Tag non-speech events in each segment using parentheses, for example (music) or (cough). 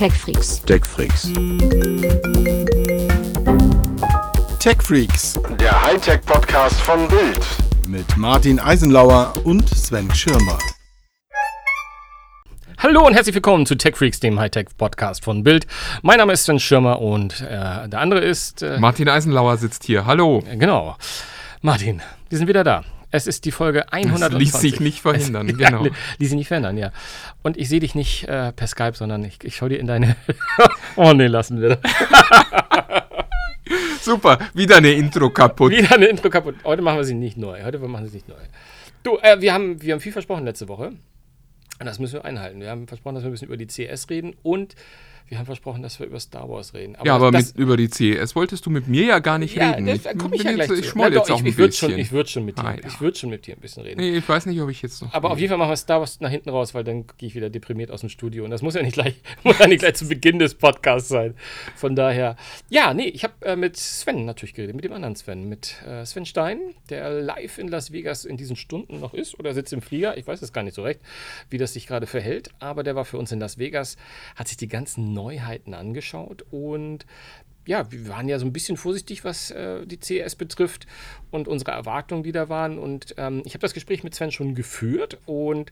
TechFreaks. TechFreaks. TechFreaks Der Hightech-Podcast von Bild. mit Martin Eisenlauer und Sven Schirmer. Hallo und herzlich willkommen zu TechFreaks, dem Hightech-Podcast von Bild. Mein Name ist Sven Schirmer und äh, der andere ist. Äh, Martin Eisenlauer sitzt hier. Hallo. genau. Martin, wir sind wieder da. Es ist die Folge 120. Das ließ sich nicht verhindern, (laughs) Es, genau. Ja, ließ sich nicht verhindern, ja. Und ich sehe dich nicht äh, per Skype, sondern ich, ich schaue dir in deine. (laughs) oh nee, lassen wir das. (laughs) Super, wieder eine Intro kaputt. Wieder eine Intro kaputt. Heute machen wir sie nicht neu. Heute machen wir sie nicht neu. Du, äh, wir, haben, wir haben viel versprochen letzte Woche. Und das müssen wir einhalten. Wir haben versprochen, dass wir ein bisschen über die CS reden und wir haben versprochen, dass wir über Star Wars reden. ja, aber das, mit, über die CES wolltest du mit mir ja gar nicht ja, reden. das, da komme ich ja bin gleich jetzt, zu. Ich schmoll Ja, jetzt doch, auch ich, ein ich würde bisschen. schon, ich würd schon mit dir, Ah, ja. ich würd schon mit dir ein bisschen reden. nee, ich weiß nicht, ob ich jetzt noch. Aber auf jeden Fall machen wir Star Wars nach hinten raus, weil dann gehe ich wieder deprimiert aus dem Studio. Und das muss ja nicht gleich, (laughs) muss ja nicht gleich zu Beginn des Podcasts sein. Von daher, ja, nee, ich habe äh, mit Sven natürlich geredet, mit dem anderen Sven, mit äh, Sven Stein, der live in Las Vegas in diesen Stunden noch ist oder sitzt im Flieger. Ich weiß es gar nicht so recht, wie das sich gerade verhält. Aber der war für uns in Las Vegas, hat sich die ganzen Neuheiten angeschaut und ja, wir waren ja so ein bisschen vorsichtig, was äh, die CES betrifft und unsere Erwartungen, die da waren. Und ähm, ich habe das Gespräch mit Sven schon geführt und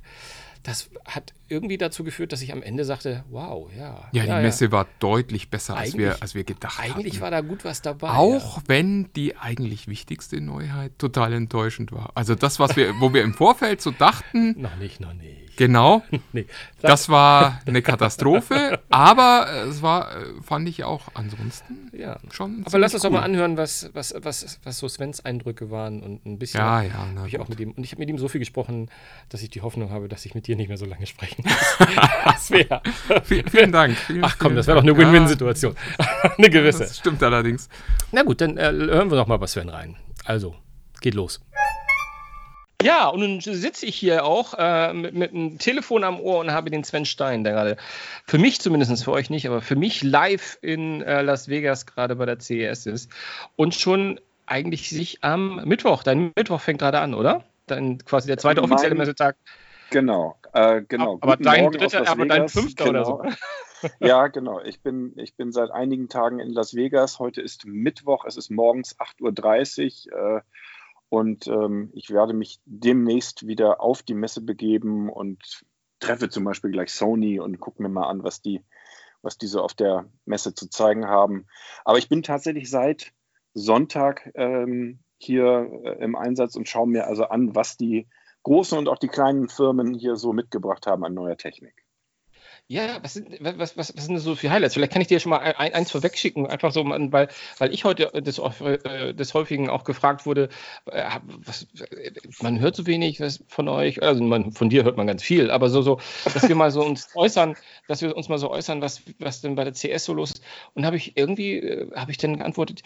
das hat irgendwie dazu geführt, dass ich am Ende sagte, wow, ja. ja, die Messe war deutlich besser, als wir, Eigentlich- als wir gedacht Eigentlich hatten. war da gut was dabei. auch wenn die eigentlich wichtigste Neuheit total enttäuschend war. Also das, was wir, wo wir im Vorfeld so dachten, Ja. Noch nicht, noch nicht. Genau, (laughs) Nee. Das war eine Katastrophe, (laughs) aber es war, äh, fand ich auch ansonsten ja. schon. Aber lass uns doch mal cool. anhören, was, was, was, was so Svens Eindrücke waren und ein bisschen. Ja, ja, na ich auch mit ihm, und ich habe mit ihm so viel gesprochen, dass ich die Hoffnung habe, dass ich mit dir nicht mehr so lange sprechen muss. (laughs) das wäre. Vielen, Dank. Vielen, Ach komm, das wäre doch eine. Win-Win-Situation. eine gewisse. das stimmt allerdings. Na gut, dann äh, hören wir noch mal bei Sven rein. Also, geht los. Ja, und nun sitze ich hier auch äh, mit, mit einem Telefon am Ohr und habe den Sven Stein, der gerade, für mich zumindest, für euch nicht, aber für mich live in äh, Las Vegas gerade bei der CES ist und schon eigentlich sich am Mittwoch, dein Mittwoch fängt gerade an, oder? Dann quasi der zweite Mein- offizielle Messetag. Genau, äh, genau. Aber Guten dein Morgen dritter- aber dein fünfter oder genau. ja, genau. Ich bin, ich bin seit einigen Tagen in Las Vegas. Heute ist Mittwoch, es ist morgens 8.30 Uhr äh, und ähm, ich werde mich demnächst wieder auf die Messe begeben und treffe zum Beispiel gleich Sony und gucke mir mal an, was die, was die so auf der Messe zu zeigen haben. Aber ich bin tatsächlich seit Sonntag ähm, hier äh, im Einsatz und schaue mir also an, was die großen und auch die kleinen Firmen hier so mitgebracht haben an neuer Technik. Ja, was sind, was, was, was sind so für Highlights? Vielleicht kann ich dir schon mal ein, eins vorwegschicken, einfach so, weil, weil ich heute des, äh, des Häufigen auch gefragt wurde, äh, was, man hört so wenig von euch, also man, von dir hört man ganz viel, aber so, so, dass wir mal so uns (laughs) äußern, dass wir uns mal so äußern, was, was denn bei der CS so los ist. Und habe ich irgendwie, äh, habe ich dann geantwortet,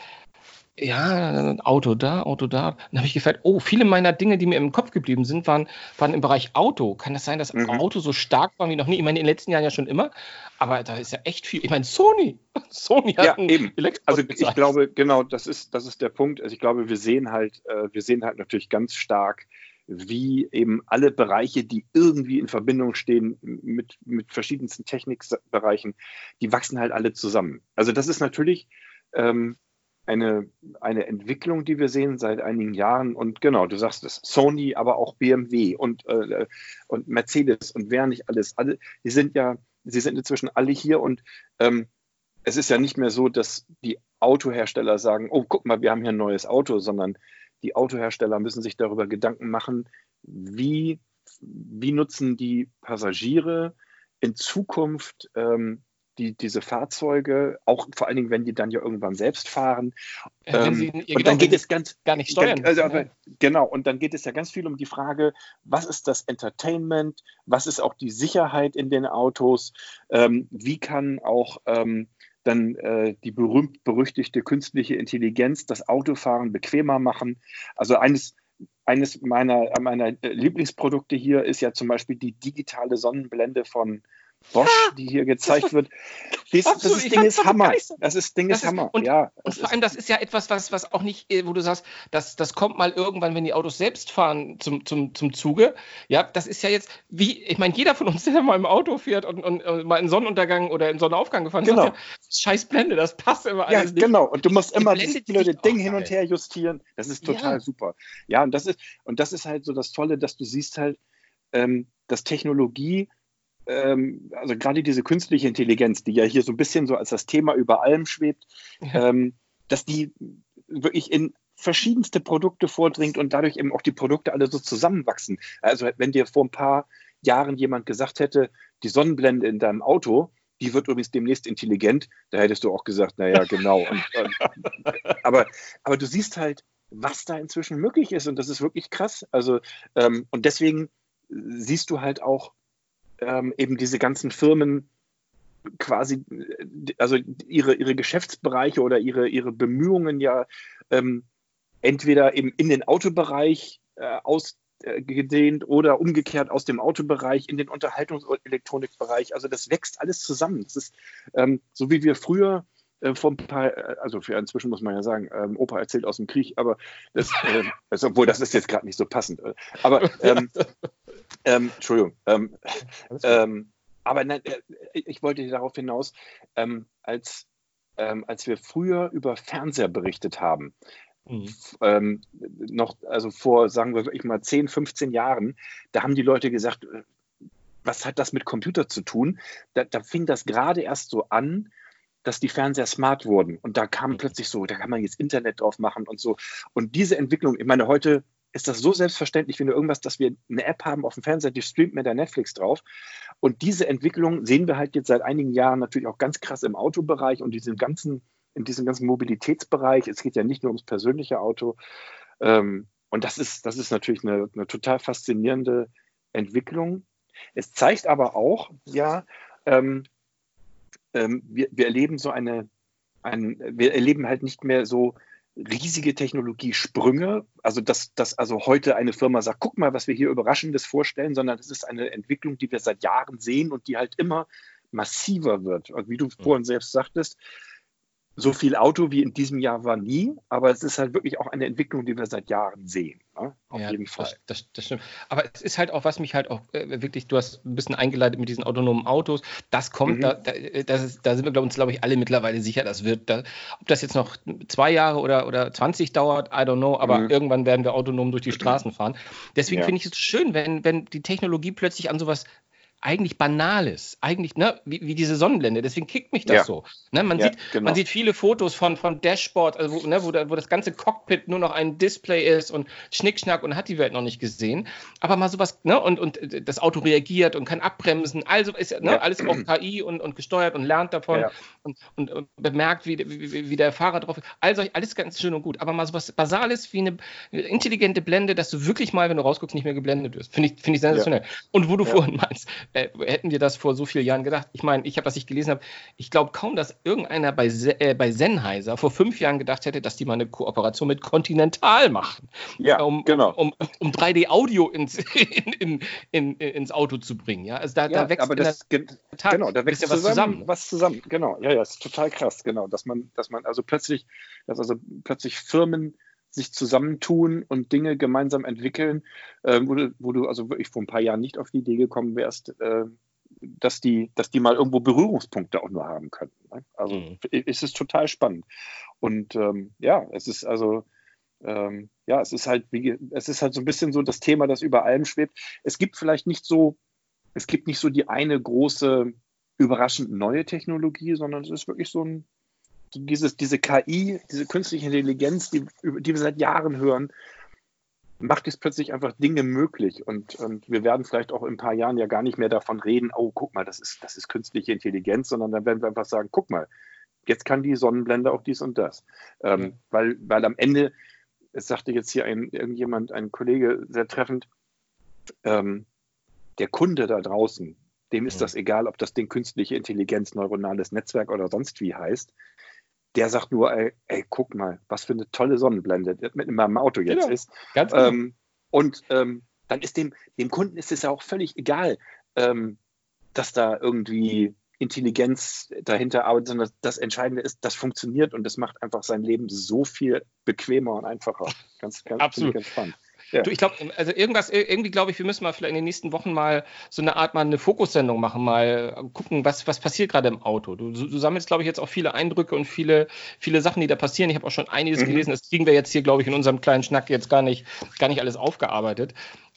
ja, Auto da, Auto da. Dann habe ich gefragt, oh, viele meiner Dinge, die mir im Kopf geblieben sind, waren, waren im Bereich Auto. Kann das sein, dass Mhm. Auto so stark war wie noch nie? Ich meine, in den letzten Jahren ja schon immer, aber da ist ja echt viel. Ich meine, Sony. (laughs) Sony hat Ja, einen eben. Elektroauto Also ich glaube, genau, das ist, das ist der Punkt. Also ich glaube, wir sehen halt, äh, wir sehen halt natürlich ganz stark, wie eben alle Bereiche, die irgendwie in Verbindung stehen mit, mit verschiedensten Technikbereichen, die wachsen halt alle zusammen. Also das ist natürlich ähm, eine, eine Entwicklung, die wir sehen seit einigen Jahren. Und genau, du sagst es, Sony, aber auch BMW und, äh, und Mercedes und wer nicht alles. Alle, die sind ja, sie sind inzwischen alle hier und ähm, es ist ja nicht mehr so, dass die Autohersteller sagen, oh, guck mal, wir haben hier ein neues Auto, sondern die Autohersteller müssen sich darüber Gedanken machen, wie, wie nutzen die Passagiere in Zukunft ähm, die, diese Fahrzeuge, auch vor allen Dingen, wenn die dann ja irgendwann selbst fahren. Äh, Ähm, sie, und genau, dann geht es ganz, gar nicht steuern. also, müssen, aber, genau, und dann geht es ja ganz viel um die Frage, was ist das Entertainment, was ist auch die Sicherheit in den Autos, ähm, wie kann auch ähm, dann äh, die berühmt-berüchtigte künstliche Intelligenz das Autofahren bequemer machen. Also eines, eines meiner, meiner Lieblingsprodukte hier ist ja zum Beispiel die digitale Sonnenblende von, Bosch, die hier gezeigt wird. Das ist ich Ding ist Hammer. Das ist Ding Das ist Hammer. und- ja, Und vor ist- allem, das ist ja etwas, was, was auch nicht, äh, wo du sagst, das, das kommt mal irgendwann, wenn die Autos selbst fahren, zum, zum, zum Zuge. Ja, das ist ja jetzt, wie, ich meine, jeder von uns, (laughs) der mal im Auto fährt und, und, und mal in Sonnenuntergang oder in Sonnenaufgang gefahren ist, Genau. sagt ja, scheiß Blende, das passt immer Ja, alles nicht. genau. Und du musst immer die blöde Ding hin und her justieren. Das ist total Ja. super. Ja, und das ist, und das ist halt so das Tolle, dass du siehst halt, ähm, dass Technologie, ähm, also gerade diese künstliche Intelligenz, die ja hier so ein bisschen so als das Thema über allem schwebt, Ja. ähm, dass die wirklich in verschiedenste Produkte vordringt und dadurch eben auch die Produkte alle so zusammenwachsen. Also wenn dir vor ein paar Jahren jemand gesagt hätte, die Sonnenblende in deinem Auto, die wird übrigens demnächst intelligent, da hättest du auch gesagt, naja, (laughs) genau. Und, und, aber, aber du siehst halt, was da inzwischen möglich ist und das ist wirklich krass. Also, ähm, und deswegen siehst du halt auch ähm, eben diese ganzen Firmen quasi, äh, also ihre, ihre Geschäftsbereiche oder ihre, ihre Bemühungen ja ähm, entweder eben in den Autobereich äh, ausgedehnt oder umgekehrt aus dem Autobereich in den Unterhaltungs- und Elektronikbereich. Also das wächst alles zusammen. Das ist ähm, so wie wir früher äh, ein paar, äh, also für inzwischen muss man ja sagen, ähm, Opa erzählt aus dem Krieg, aber das, äh, also, obwohl das ist jetzt gerade nicht so passend. äh, Aber (laughs) ähm, ähm, Entschuldigung. Ähm, ähm, aber nein, äh, ich wollte darauf hinaus, ähm, als, als wir früher über Fernseher berichtet haben, Mhm. ähm, noch, also vor, sagen wir wirklich mal 10, 15 Jahren, da haben die Leute gesagt, äh, was hat das mit Computer zu tun? Da, da fing das gerade erst so an, dass die Fernseher smart wurden. Und da kam plötzlich so, da kann man jetzt Internet drauf machen und so. Und diese Entwicklung, ich meine, heute ist das so selbstverständlich wie nur irgendwas, dass wir eine App haben auf dem Fernseher, die streamt mit der Netflix drauf. Und diese Entwicklung sehen wir halt jetzt seit einigen Jahren natürlich auch ganz krass im Autobereich und diesem ganzen, in diesem ganzen Mobilitätsbereich. Es geht ja nicht nur ums persönliche Auto. Ähm, und das ist, das ist natürlich eine, eine total faszinierende Entwicklung. Es zeigt aber auch, ja, ähm, wir, wir erleben so eine, ein, wir erleben halt nicht mehr so riesige Technologiesprünge, also dass, dass also heute eine Firma sagt, guck mal, was wir hier Überraschendes vorstellen, sondern es ist eine Entwicklung, die wir seit Jahren sehen und die halt immer massiver wird. Und wie du vorhin selbst sagtest, so viel Auto wie in diesem Jahr war nie, aber es ist halt wirklich auch eine Entwicklung, die wir seit Jahren sehen. Ne? Auf Ja, jeden Fall. Das, das, das stimmt. Aber es ist halt auch, was mich halt auch äh, wirklich, du hast ein bisschen eingeleitet mit diesen autonomen Autos. Das kommt, Mhm. da, da, das ist, da sind wir glaub, uns, glaube ich, alle mittlerweile sicher, das wird. Da, ob das jetzt noch zwei Jahre oder, oder 20 dauert, I don't know, aber Mhm. irgendwann werden wir autonom durch die Straßen fahren. Deswegen Ja. finde ich es schön, wenn, wenn die Technologie plötzlich an sowas eigentlich Banales, eigentlich, ne, wie, wie diese Sonnenblende. Deswegen kickt mich das Ja. so. Ne, man, Ja, sieht, genau. man sieht viele Fotos von, von Dashboard, also wo, ne, wo, da, wo das ganze Cockpit nur noch ein Display ist und Schnickschnack und hat die Welt noch nicht gesehen. Aber mal sowas, ne, und, und das Auto reagiert und kann abbremsen. Also ist ne, Ja. alles auch KI und, und gesteuert und lernt davon und, und, und bemerkt, wie, wie, wie der Fahrer drauf ist. Also alles ganz schön und gut. Aber mal sowas Basales wie eine intelligente Blende, dass du wirklich mal, wenn du rausguckst, nicht mehr geblendet wirst. Finde ich, finde ich sensationell. Und wo du vorhin meinst, äh, hätten wir das vor so vielen Jahren gedacht? Ich meine, ich habe, was ich gelesen habe, ich glaube kaum, dass irgendeiner bei, äh, bei Sennheiser vor fünf Jahren gedacht hätte, dass die mal eine Kooperation mit Continental machen. Ja, um, genau. um, um 3D-Audio ins, in, in, in, ins Auto zu bringen. Ja, also da, Ja, da wächst aber das, ge- Tat genau, da wächst zusammen, was zusammen. was zusammen. Genau, ja, ja, ist total krass, genau, dass man, dass man also plötzlich, dass also plötzlich Firmen sich zusammentun und Dinge gemeinsam entwickeln, äh, wo, du, wo du also wirklich vor ein paar Jahren nicht auf die Idee gekommen wärst, äh, dass die, dass die mal irgendwo Berührungspunkte auch nur haben könnten. Ne? Also Mhm. es ist total spannend. Und ähm, ja, es ist also ähm, ja, es ist halt, wie, es ist halt so ein bisschen so das Thema, das über allem schwebt. Es gibt vielleicht nicht so, es gibt nicht so die eine große, überraschend neue Technologie, sondern es ist wirklich so ein, dieses, diese KI, diese künstliche Intelligenz, die, die wir seit Jahren hören, macht jetzt plötzlich einfach Dinge möglich. Und, und wir werden vielleicht auch in ein paar Jahren ja gar nicht mehr davon reden, oh, guck mal, das ist, das ist künstliche Intelligenz, sondern dann werden wir einfach sagen, guck mal, jetzt kann die Sonnenblende auch dies und das. Ähm, Ja. weil, weil am Ende, es sagte jetzt hier ein, irgendjemand, ein Kollege sehr treffend, ähm, der Kunde da draußen, dem ist Mhm. das egal, ob das Ding künstliche Intelligenz, neuronales Netzwerk oder sonst wie heißt. Der sagt nur, ey, ey guck mal, was für eine tolle Sonnenblende mit in meinem Auto jetzt Genau. ist. Ganz genau. Ähm, und ähm, dann ist dem, dem Kunden ist es ja auch völlig egal, ähm, dass da irgendwie Intelligenz dahinter arbeitet, sondern das Entscheidende ist, das funktioniert und das macht einfach sein Leben so viel bequemer und einfacher. Ganz, ganz, Absolut. ganz spannend. Ja. Du, ich glaube, also irgendwas, irgendwie glaube ich, wir müssen mal vielleicht in den nächsten Wochen mal so eine Art mal eine Fokussendung machen, mal gucken, was, was passiert gerade im Auto. Du, du sammelst, glaube ich, jetzt auch viele Eindrücke und viele, viele Sachen, die da passieren. Ich habe auch schon einiges mhm. gelesen. Das kriegen wir jetzt hier, glaube ich, in unserem kleinen Schnack jetzt gar nicht, gar nicht alles aufgearbeitet.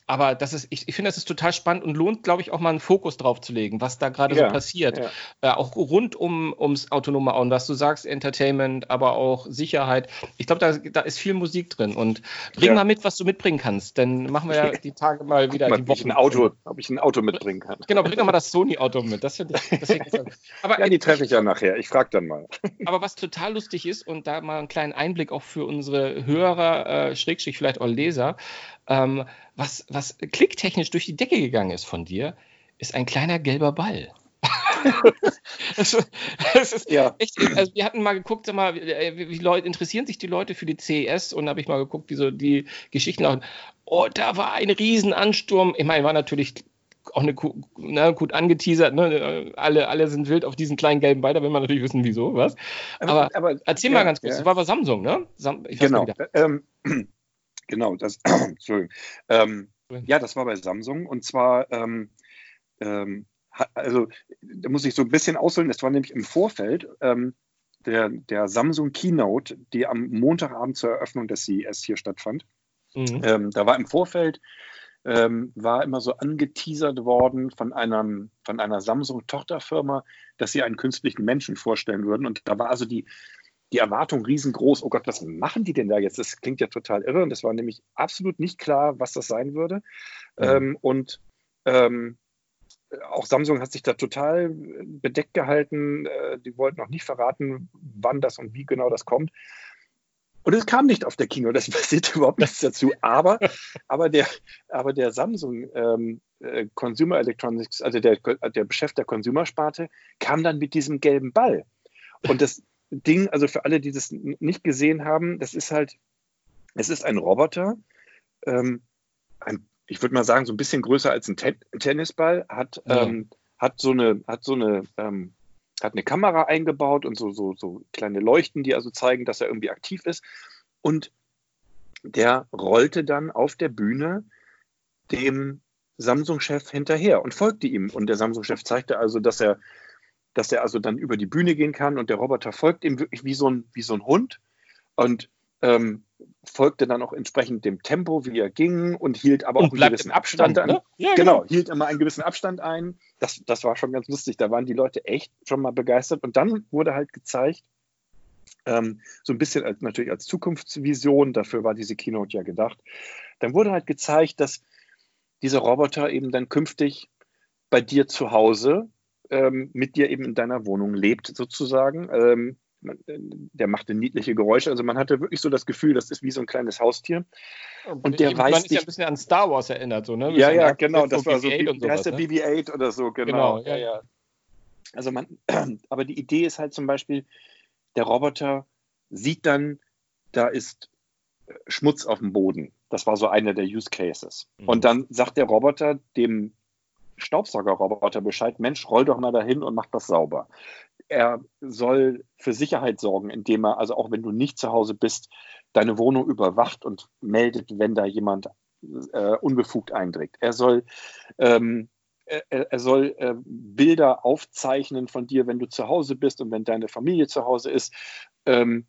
Aber das ist, ich, ich finde, das ist total spannend und lohnt, glaube ich, auch mal einen Fokus drauf zu legen, was da gerade ja, so passiert. Ja. Äh, auch rund um, ums autonome Auto, was du sagst, Entertainment, aber auch Sicherheit. Ich glaube, da, da ist viel Musik drin. Und bring ja. mal mit, was du mitbringen kannst. Dann machen wir ja (laughs) die Tage mal wieder mal, die Wochen. Ein Auto, ob ich ein Auto mitbringen kann. Genau, bring doch mal das Sony-Auto mit. Das finde ich. Das aber, ja, die treffe ich ja nachher. Ich frage dann mal. (laughs) Aber was total lustig ist, und da mal einen kleinen Einblick auch für unsere Hörer, äh, Schrägstrich vielleicht auch Leser, ähm, was, was klicktechnisch durch die Decke gegangen ist von dir, ist ein kleiner gelber Ball. (laughs) das, das ist ja. echt, also wir hatten mal geguckt, sag mal, wie, wie Leute, interessieren sich die Leute für die CES und habe ich mal geguckt, wie so die Geschichten laufen. Oh, da war ein Riesenansturm. Ich meine, war natürlich auch eine, na, gut angeteasert, ne? alle, alle sind wild auf diesen kleinen gelben Ball, da will man natürlich wissen, wieso, was. Aber, aber, aber erzähl ja, mal ganz kurz, ja. das war bei Samsung, ne? Sam, genau. Ähm, Genau, das, (clears throat) Entschuldigung. Ähm, ja, das war bei Samsung und zwar, ähm, ähm, also da muss ich so ein bisschen ausholen, das war nämlich im Vorfeld ähm, der, der Samsung Keynote, die am Montagabend zur Eröffnung des CES hier stattfand. Mhm. Ähm, da war im Vorfeld ähm, war immer so angeteasert worden von, einem, von einer Samsung-Tochterfirma, dass sie einen künstlichen Menschen vorstellen würden. Und da war also die, die Erwartung riesengroß. Oh Gott, was machen die denn da jetzt? Das klingt ja total irre. Und es war nämlich absolut nicht klar, was das sein würde. Mhm. Ähm, und ähm, auch Samsung hat sich da total bedeckt gehalten. Äh, die wollten noch nicht verraten, wann das und wie genau das kommt. Und es kam nicht auf der Kino, das (laughs) passiert überhaupt nichts dazu. Aber, (laughs) aber, der, aber der Samsung ähm, äh, Consumer Electronics, also der, der Chef der Consumer-Sparte, kam dann mit diesem gelben Ball. Und das, Ding, also für alle, die das nicht gesehen haben, das ist halt, es ist ein Roboter, ähm, ein, ich würde mal sagen, so ein bisschen größer als ein, Ten Tennisball, hat, ja. ähm, hat so eine, hat so eine, ähm, hat eine Kamera eingebaut und so, so, so kleine Leuchten, die also zeigen, dass er irgendwie aktiv ist. Und der rollte dann auf der Bühne dem Samsung-Chef hinterher und folgte ihm. Und der Samsung-Chef zeigte also, dass er dass er also dann über die Bühne gehen kann und der Roboter folgt ihm wirklich wie so ein, wie so ein Hund und ähm, folgte dann auch entsprechend dem Tempo, wie er ging und hielt aber und auch einen gewissen Abstand, Abstand an. Ne? Ja, genau, genau, hielt immer einen gewissen Abstand ein. Das, das war schon ganz lustig. Da waren die Leute echt schon mal begeistert. Und dann wurde halt gezeigt, ähm, so ein bisschen als, natürlich als Zukunftsvision, dafür war diese Keynote ja gedacht. Dann wurde halt gezeigt, dass dieser Roboter eben dann künftig bei dir zu Hause ähm, mit dir eben in deiner Wohnung lebt, sozusagen. Ähm, der machte niedliche Geräusche. Also man hatte wirklich so das Gefühl, das ist wie so ein kleines Haustier. Und der ich, weiß man ist ja ein bisschen an Star Wars erinnert, so, ne? Ja, ja, genau. Das war so, wie heißt der ne? BB-8 oder so, genau. genau ja, ja. Also man, (clears throat) aber die Idee ist halt zum Beispiel, der Roboter sieht dann, da ist Schmutz auf dem Boden. Das war so einer der Use Cases. Mhm. Und dann sagt der Roboter dem Staubsaugerroboter Bescheid, Mensch, roll doch mal dahin und mach das sauber. Er soll für Sicherheit sorgen, indem er, also auch wenn du nicht zu Hause bist, deine Wohnung überwacht und meldet, wenn da jemand äh, unbefugt eindringt. Er soll, ähm, er, er, soll äh, Bilder aufzeichnen von dir, wenn du zu Hause bist und wenn deine Familie zu Hause ist. Ähm,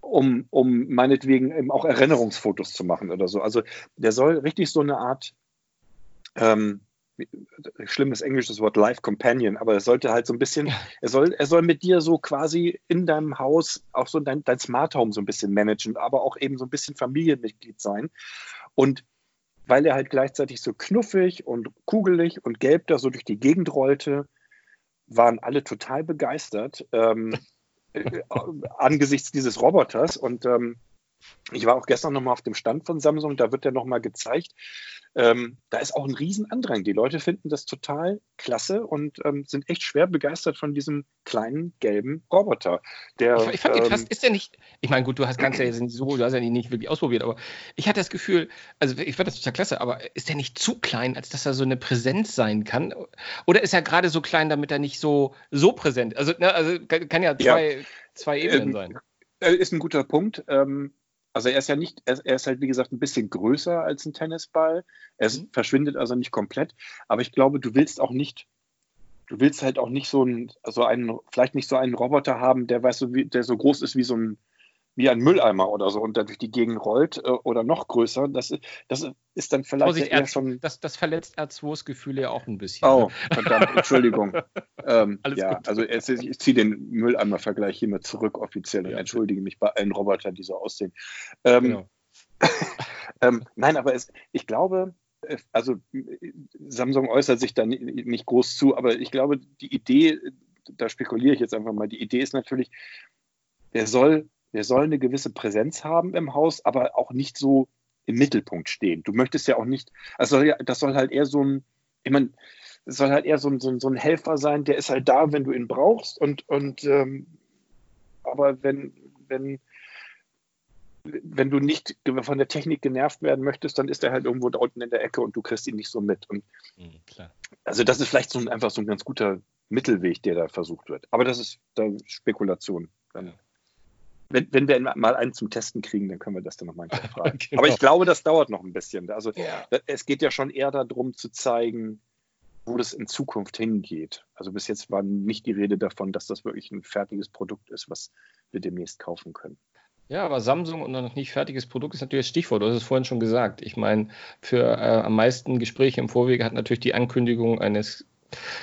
um, um meinetwegen eben auch Erinnerungsfotos zu machen oder so. Also der soll richtig so eine Art ähm, schlimmes englisches Wort Life Companion, aber es sollte halt so ein bisschen, er soll, er soll mit dir so quasi in deinem Haus auch so dein, dein Smart Home so ein bisschen managen, aber auch eben so ein bisschen Familienmitglied sein. Und weil er halt gleichzeitig so knuffig und kugelig und gelb da so durch die Gegend rollte, waren alle total begeistert ähm, (laughs) äh, angesichts dieses Roboters und ähm, ich war auch gestern nochmal auf dem Stand von Samsung, da wird ja nochmal gezeigt, ähm, da ist auch ein Riesenandrang. Die Leute finden das total klasse und ähm, sind echt schwer begeistert von diesem kleinen gelben Roboter. Der, ich, ich fand ähm, krass, ist der nicht, ich meine, gut, du hast ganz ja so, du hast ja nicht wirklich ausprobiert, aber ich hatte das Gefühl, also ich fand das total klasse, aber ist der nicht zu klein, als dass er so eine Präsenz sein kann? Oder ist er gerade so klein, damit er nicht so, so präsent, also, ne, also kann kann ja zwei, zwei Ebenen Ähm, sein. äh, ist ein guter Punkt. Ähm, also er ist ja nicht, er, ist halt wie gesagt ein bisschen größer als ein Tennisball. Er Mhm. verschwindet also nicht komplett. Aber ich glaube, du willst auch nicht, du willst halt auch nicht so ein, so einen, vielleicht nicht so einen Roboter haben, der weißt du, wie, der so groß ist wie so ein, wie ein Mülleimer oder so und der durch die Gegend rollt äh, oder noch größer. Das ist, das ist dann vielleicht Vorsicht, ja eher R2, schon. das, das verletzt R2s Gefühle ja auch ein bisschen. Oh, Ne? verdammt, Entschuldigung. (laughs) ähm, Alles ja, gut. also es ich ziehe den Mülleimer-Vergleich hiermit zurück offiziell und Ja. entschuldige mich bei allen Robotern, die so aussehen. Ähm, Genau. (laughs) ähm, nein, aber es, ich glaube, äh, also Samsung äußert sich da ni- nicht groß zu, aber ich glaube, die Idee, da spekuliere ich jetzt einfach mal, die Idee ist natürlich, der soll, der soll eine gewisse Präsenz haben im Haus, aber auch nicht so im Mittelpunkt stehen. Du möchtest ja auch nicht, also das soll halt eher so ein, ich meine, es soll halt eher so ein, so, ein, so ein Helfer sein, der ist halt da, wenn du ihn brauchst und, und ähm, aber wenn, wenn, wenn du nicht von der Technik genervt werden möchtest, dann ist er halt irgendwo da unten in der Ecke und du kriegst ihn nicht so mit. Und Mhm, also das ist vielleicht so ein, einfach so ein ganz guter Mittelweg, der da versucht wird. Aber das ist da Spekulation. Dann, Ja. Wenn, wenn wir mal einen zum Testen kriegen, dann können wir das dann nochmal (laughs) fragen. Genau. Aber ich glaube, das dauert noch ein bisschen. Also Ja. es geht ja schon eher darum zu zeigen, wo das in Zukunft hingeht. Also bis jetzt war nicht die Rede davon, dass das wirklich ein fertiges Produkt ist, was wir demnächst kaufen können. Ja, aber Samsung und noch nicht fertiges Produkt ist natürlich das Stichwort. Du hast es vorhin schon gesagt. Ich meine, für äh, am meisten Gespräche im Vorwege hat natürlich die Ankündigung eines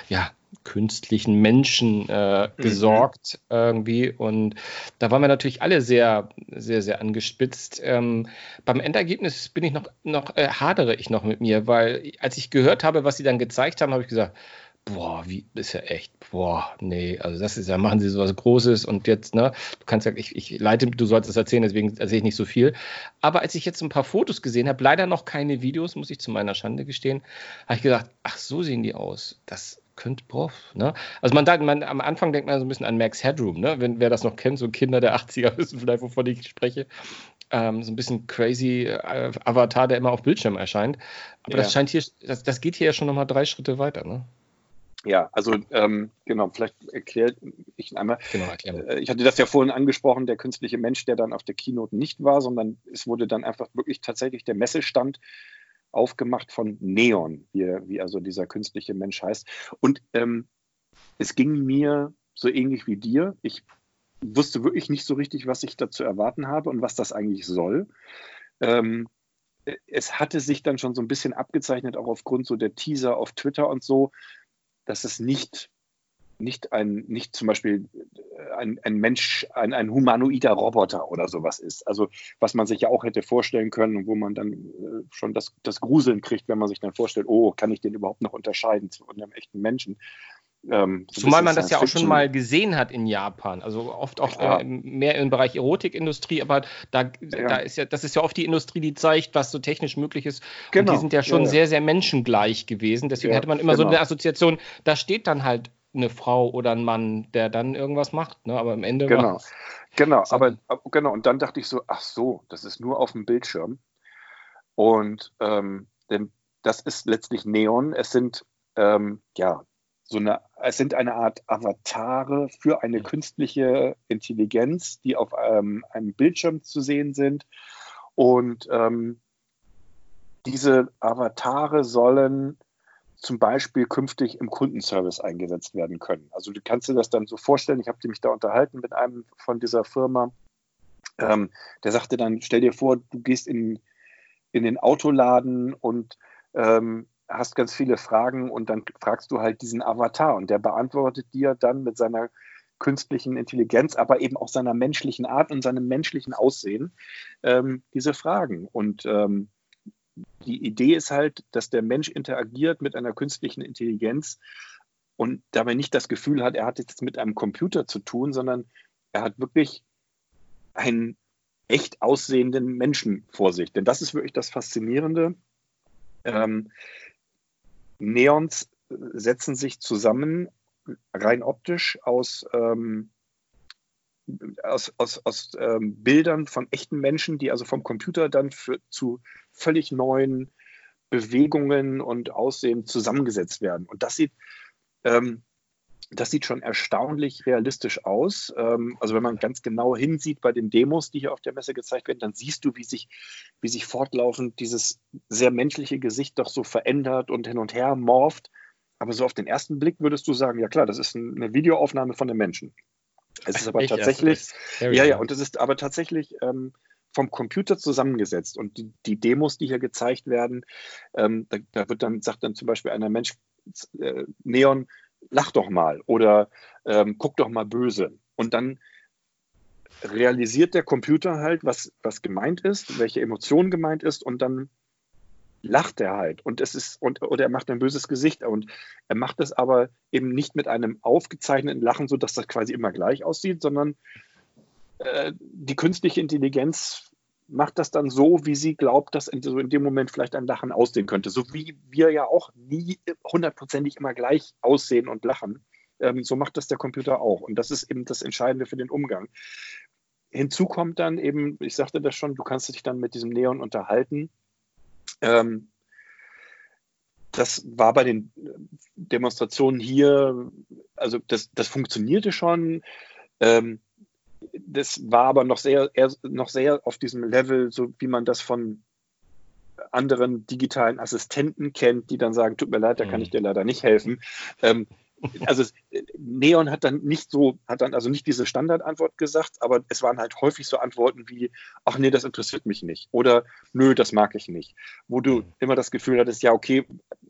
ja, künstlichen Menschen äh, gesorgt irgendwie. Und da waren wir natürlich alle sehr, sehr, sehr angespitzt. Ähm, beim Endergebnis bin ich noch, noch äh, hadere ich noch mit mir, weil als ich gehört habe, was sie dann gezeigt haben, habe ich gesagt, boah, wie ist ja echt, boah, nee, also das ist ja, machen sie sowas Großes und jetzt, ne, du kannst ja, ich, ich leite, du sollst es erzählen, deswegen erzähle ich nicht so viel. Aber als ich jetzt ein paar Fotos gesehen habe, leider noch keine Videos, muss ich zu meiner Schande gestehen, habe ich gedacht, ach, so sehen die aus. Das könnte, boah, ne? Also man, da, man am Anfang denkt man so ein bisschen an Max Headroom, ne? Wenn wer das noch kennt, so Kinder der 80er (laughs) wissen vielleicht, wovon ich spreche. Ähm, so ein bisschen crazy äh, Avatar, der immer auf Bildschirm erscheint. Aber Ja. das scheint hier, das, das geht hier ja schon nochmal drei Schritte weiter, ne? Ja, also ähm, genau, vielleicht erklärt ich einmal. Genau, erklären. Äh, Ich hatte das ja vorhin angesprochen, der künstliche Mensch, der dann auf der Keynote nicht war, sondern es wurde dann einfach wirklich tatsächlich der Messestand aufgemacht von Neon, wie, wie also dieser künstliche Mensch heißt. Und ähm, es ging mir so ähnlich wie dir. Ich wusste wirklich nicht so richtig, was ich da zu erwarten habe und was das eigentlich soll. Ähm, es hatte sich dann schon so ein bisschen abgezeichnet, auch aufgrund so der Teaser auf Twitter und so, dass es nicht, nicht ein, nicht zum Beispiel ein, ein Mensch, ein, ein humanoider Roboter oder sowas ist. Also was man sich ja auch hätte vorstellen können und wo man dann äh, schon das, das Gruseln kriegt, wenn man sich dann vorstellt, oh, kann ich den überhaupt noch unterscheiden zu einem echten Menschen? Ähm, so Zumal man das ja auch schon mal gesehen hat in Japan. Also oft auch Ja. äh, mehr im Bereich Erotikindustrie, aber da, da ist ja, das ist ja oft die Industrie, die zeigt, was so technisch möglich ist. Und Genau. die sind ja schon Ja, ja. sehr, sehr menschengleich gewesen. Deswegen Ja, hätte man immer so genau. eine Assoziation, da steht dann halt eine Frau oder ein Mann, der dann irgendwas macht. Ne? Aber am Ende Genau, genau, aber ab- genau, und dann dachte ich so, ach so, das ist nur auf dem Bildschirm. Und ähm, denn das ist letztlich Neon. Es sind ähm, ja so eine, es sind eine Art Avatare für eine künstliche Intelligenz, die auf ähm, einem Bildschirm zu sehen sind. Und ähm, diese Avatare sollen zum Beispiel künftig im Kundenservice eingesetzt werden können. Also du kannst dir das dann so vorstellen, ich habe mich da unterhalten mit einem von dieser Firma, ähm, der sagte dann, stell dir vor, du gehst in, in den Autoladen und ähm, hast ganz viele Fragen und dann fragst du halt diesen Avatar und der beantwortet dir dann mit seiner künstlichen Intelligenz, aber eben auch seiner menschlichen Art und seinem menschlichen Aussehen ähm, diese Fragen. Und ähm, die Idee ist halt, dass der Mensch interagiert mit einer künstlichen Intelligenz und dabei nicht das Gefühl hat, er hat jetzt mit einem Computer zu tun, sondern er hat wirklich ein, echt aussehenden Menschen vor sich. Denn das ist wirklich das Faszinierende. Ähm, Neons setzen sich zusammen rein optisch aus, ähm, aus, aus, aus ähm, Bildern von echten Menschen, die also vom Computer dann für, zu völlig neuen Bewegungen und Aussehen zusammengesetzt werden. Und das sieht, ähm, das sieht schon erstaunlich realistisch aus. Ähm, also wenn man ganz genau hinsieht bei den Demos, die hier auf der Messe gezeigt werden, dann siehst du, wie sich, wie sich fortlaufend dieses sehr menschliche Gesicht doch so verändert und hin und her morpht. Aber so auf den ersten Blick würdest du sagen, ja klar, das ist eine Videoaufnahme von einem Menschen. Es ist (laughs) aber Echt? tatsächlich, ja, ja, und es ist aber tatsächlich ähm, vom Computer zusammengesetzt. Und die, die, Demos, die hier gezeigt werden, ähm, da, da, wird dann, sagt dann zum Beispiel einer Mensch, äh, Neon, lach doch mal oder ähm, guck doch mal böse. Und dann realisiert der Computer halt, was, was gemeint ist, welche Emotion gemeint ist und dann lacht er halt und es ist und oder er macht ein böses Gesicht und er macht es aber eben nicht mit einem aufgezeichneten Lachen, so dass das quasi immer gleich aussieht, sondern äh, die künstliche Intelligenz macht das dann so, wie sie glaubt, dass in, so in dem Moment vielleicht ein Lachen aussehen könnte. So wie wir ja auch nie hundertprozentig immer gleich aussehen und lachen. Ähm, so macht das der Computer auch. Und das ist eben das Entscheidende für den Umgang. Hinzu kommt dann eben, ich sagte das schon, du kannst dich dann mit diesem Neon unterhalten. Ähm, das war bei den Demonstrationen hier, also das, das funktionierte schon. Ähm, das war aber noch sehr, eher, noch sehr auf diesem Level, so wie man das von anderen digitalen Assistenten kennt, die dann sagen, tut mir leid, da kann ich mhm. dir leider nicht helfen. Ähm, also Neon hat dann nicht so, hat dann also nicht diese Standardantwort gesagt, aber es waren halt häufig so Antworten wie, ach nee, das interessiert mich nicht oder nö, das mag ich nicht. Wo du mhm. immer das Gefühl hattest, ja, okay,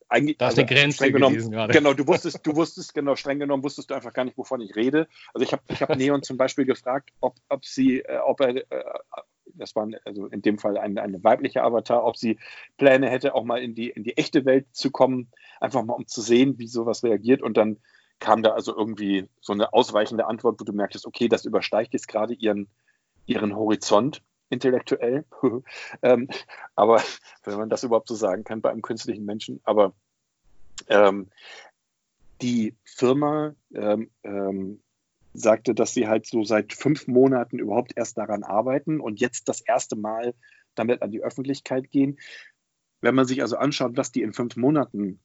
eigentlich. Das ist also, eine Grenze genommen, gerade. Genau, du wusstest, du wusstest, genau, streng genommen wusstest du einfach gar nicht, wovon ich rede. Also ich habe ich hab (laughs) Neon zum Beispiel gefragt, ob, ob sie, äh, ob er äh, das war also in dem Fall eine, eine weibliche Avatar, ob sie Pläne hätte, auch mal in die, in die echte Welt zu kommen, einfach mal um zu sehen, wie sowas reagiert. Und dann kam da also irgendwie so eine ausweichende Antwort, wo du merktest, okay, das übersteigt jetzt gerade ihren, ihren Horizont intellektuell. (laughs) ähm, aber (laughs) wenn man das überhaupt so sagen kann bei einem künstlichen Menschen, aber ähm, die Firma ähm, ähm sagte, dass sie halt so seit fünf Monaten überhaupt erst daran arbeiten und jetzt das erste Mal damit an die Öffentlichkeit gehen. Wenn man sich also anschaut, was die in fünf Monaten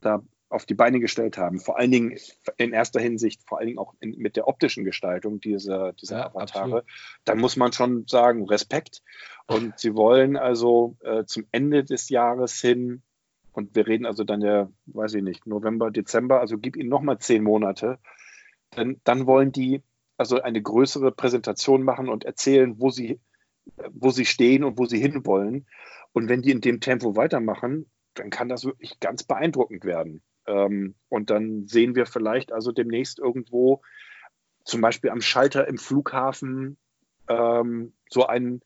da auf die Beine gestellt haben, vor allen Dingen in erster Hinsicht, vor allen Dingen auch in, mit der optischen Gestaltung dieser, dieser ja, Avatare, absolut. dann muss man schon sagen, Respekt. Und sie wollen also äh, zum Ende des Jahres hin, und wir reden also dann ja, weiß ich nicht, November, Dezember, also gib ihnen nochmal zehn Monate, dann, dann wollen die also eine größere Präsentation machen und erzählen, wo sie, wo sie stehen und wo sie hinwollen. Und wenn die in dem Tempo weitermachen, dann kann das wirklich ganz beeindruckend werden. Ähm, und dann sehen wir vielleicht also demnächst irgendwo, zum Beispiel am Schalter im Flughafen, ähm, so einen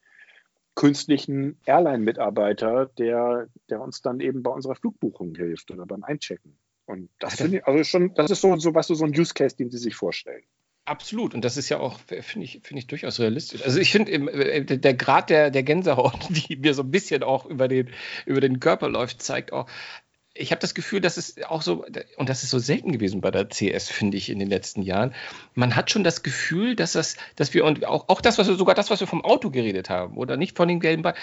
künstlichen Airline-Mitarbeiter, der, der uns dann eben bei unserer Flugbuchung hilft oder beim Einchecken. Und das finde ich, also schon, das ist so, so, was so ein Use Case, den Sie sich vorstellen. Absolut. Und das ist ja auch, finde ich, finde ich durchaus realistisch. Also ich finde, äh, der Grad der, der Gänsehaut, (laughs) die mir so ein bisschen auch über den, über den Körper läuft, zeigt auch, ich habe das Gefühl, dass es auch so, und das ist so selten gewesen bei der CS, finde ich, in den letzten Jahren. Man hat schon das Gefühl, dass das, dass wir, und auch, auch das, was wir, sogar das, was wir vom Auto geredet haben, oder nicht von den gelben Ball,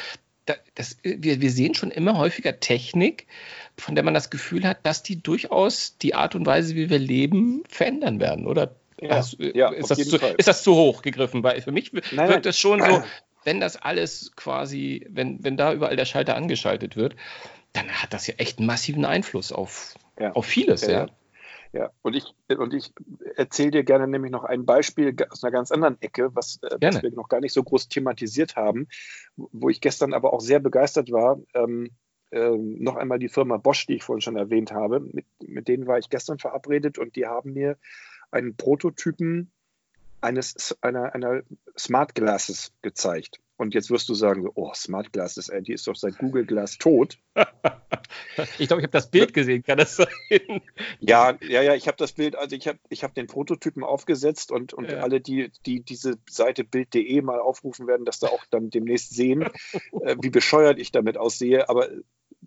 das, wir, wir sehen schon immer häufiger Technik, von der man das Gefühl hat, dass die durchaus die Art und Weise, wie wir leben, verändern werden, oder? Ja, also, ja, ist, das zu, ist, das zu, hoch gegriffen? Weil für mich nein, wirkt es schon so, (clears throat) wenn das alles quasi, wenn, wenn da überall der Schalter angeschaltet wird, dann hat das ja echt einen massiven Einfluss auf, ja. auf vieles, ja. Ja, und ich, und ich erzähle dir gerne nämlich noch ein Beispiel aus einer ganz anderen Ecke, was, äh, was wir noch gar nicht so groß thematisiert haben, wo ich gestern aber auch sehr begeistert war. Ähm, äh, noch einmal die Firma Bosch, die ich vorhin schon erwähnt habe, mit, mit denen war ich gestern verabredet und die haben mir einen Prototypen eines, einer, einer Smart Glasses gezeigt. Und jetzt wirst du sagen, oh, Smart Glasses, ey, die ist doch seit Google Glass tot. (laughs) ich glaube, ich habe das Bild gesehen, kann das sein? Ja, ja, ja, ich habe das Bild, also ich habe ich hab den Prototypen aufgesetzt und, und Ja. alle, die, die diese Seite bild.de mal aufrufen werden, dass da auch dann demnächst sehen, (laughs) äh, wie bescheuert ich damit aussehe. Aber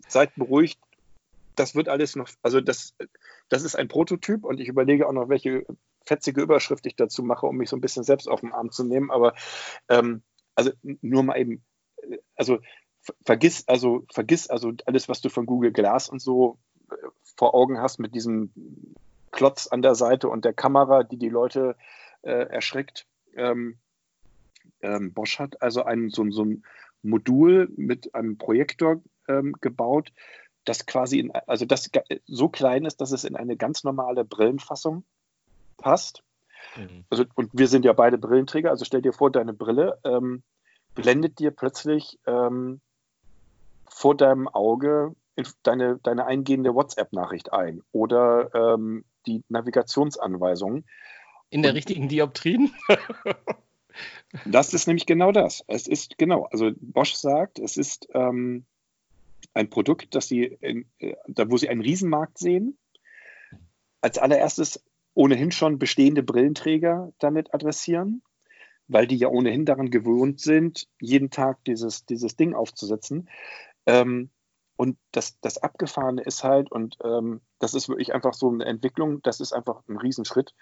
seid beruhigt, das wird alles noch, also das, das ist ein Prototyp und ich überlege auch noch, welche fetzige Überschrift ich dazu mache, um mich so ein bisschen selbst auf den Arm zu nehmen. Aber ähm, also nur mal eben, also ver- vergiss also, vergiss also alles, was du von Google Glass und so äh, vor Augen hast mit diesem Klotz an der Seite und der Kamera, die die Leute äh, erschreckt. Ähm, ähm, Bosch hat also ein, so, so ein Modul mit einem Projektor ähm, gebaut, das quasi, in, also das so klein ist, dass es in eine ganz normale Brillenfassung passt. Mhm. Also, und wir sind ja beide Brillenträger, also stell dir vor, deine Brille ähm, blendet dir plötzlich ähm, vor deinem Auge in- deine, deine eingehende WhatsApp-Nachricht ein oder ähm, die Navigationsanweisungen. In der richtigen Dioptrien? (laughs) Das ist nämlich genau das. Es ist genau, also Bosch sagt, es ist ähm, ein Produkt, das sie, in, äh, da wo sie einen Riesenmarkt sehen, als allererstes ohnehin schon bestehende Brillenträger damit adressieren, weil die ja ohnehin daran gewöhnt sind, jeden Tag dieses, dieses Ding aufzusetzen. Ähm, und das, das Abgefahrene ist halt, und ähm, das ist wirklich einfach so eine Entwicklung, das ist einfach ein Riesenschritt.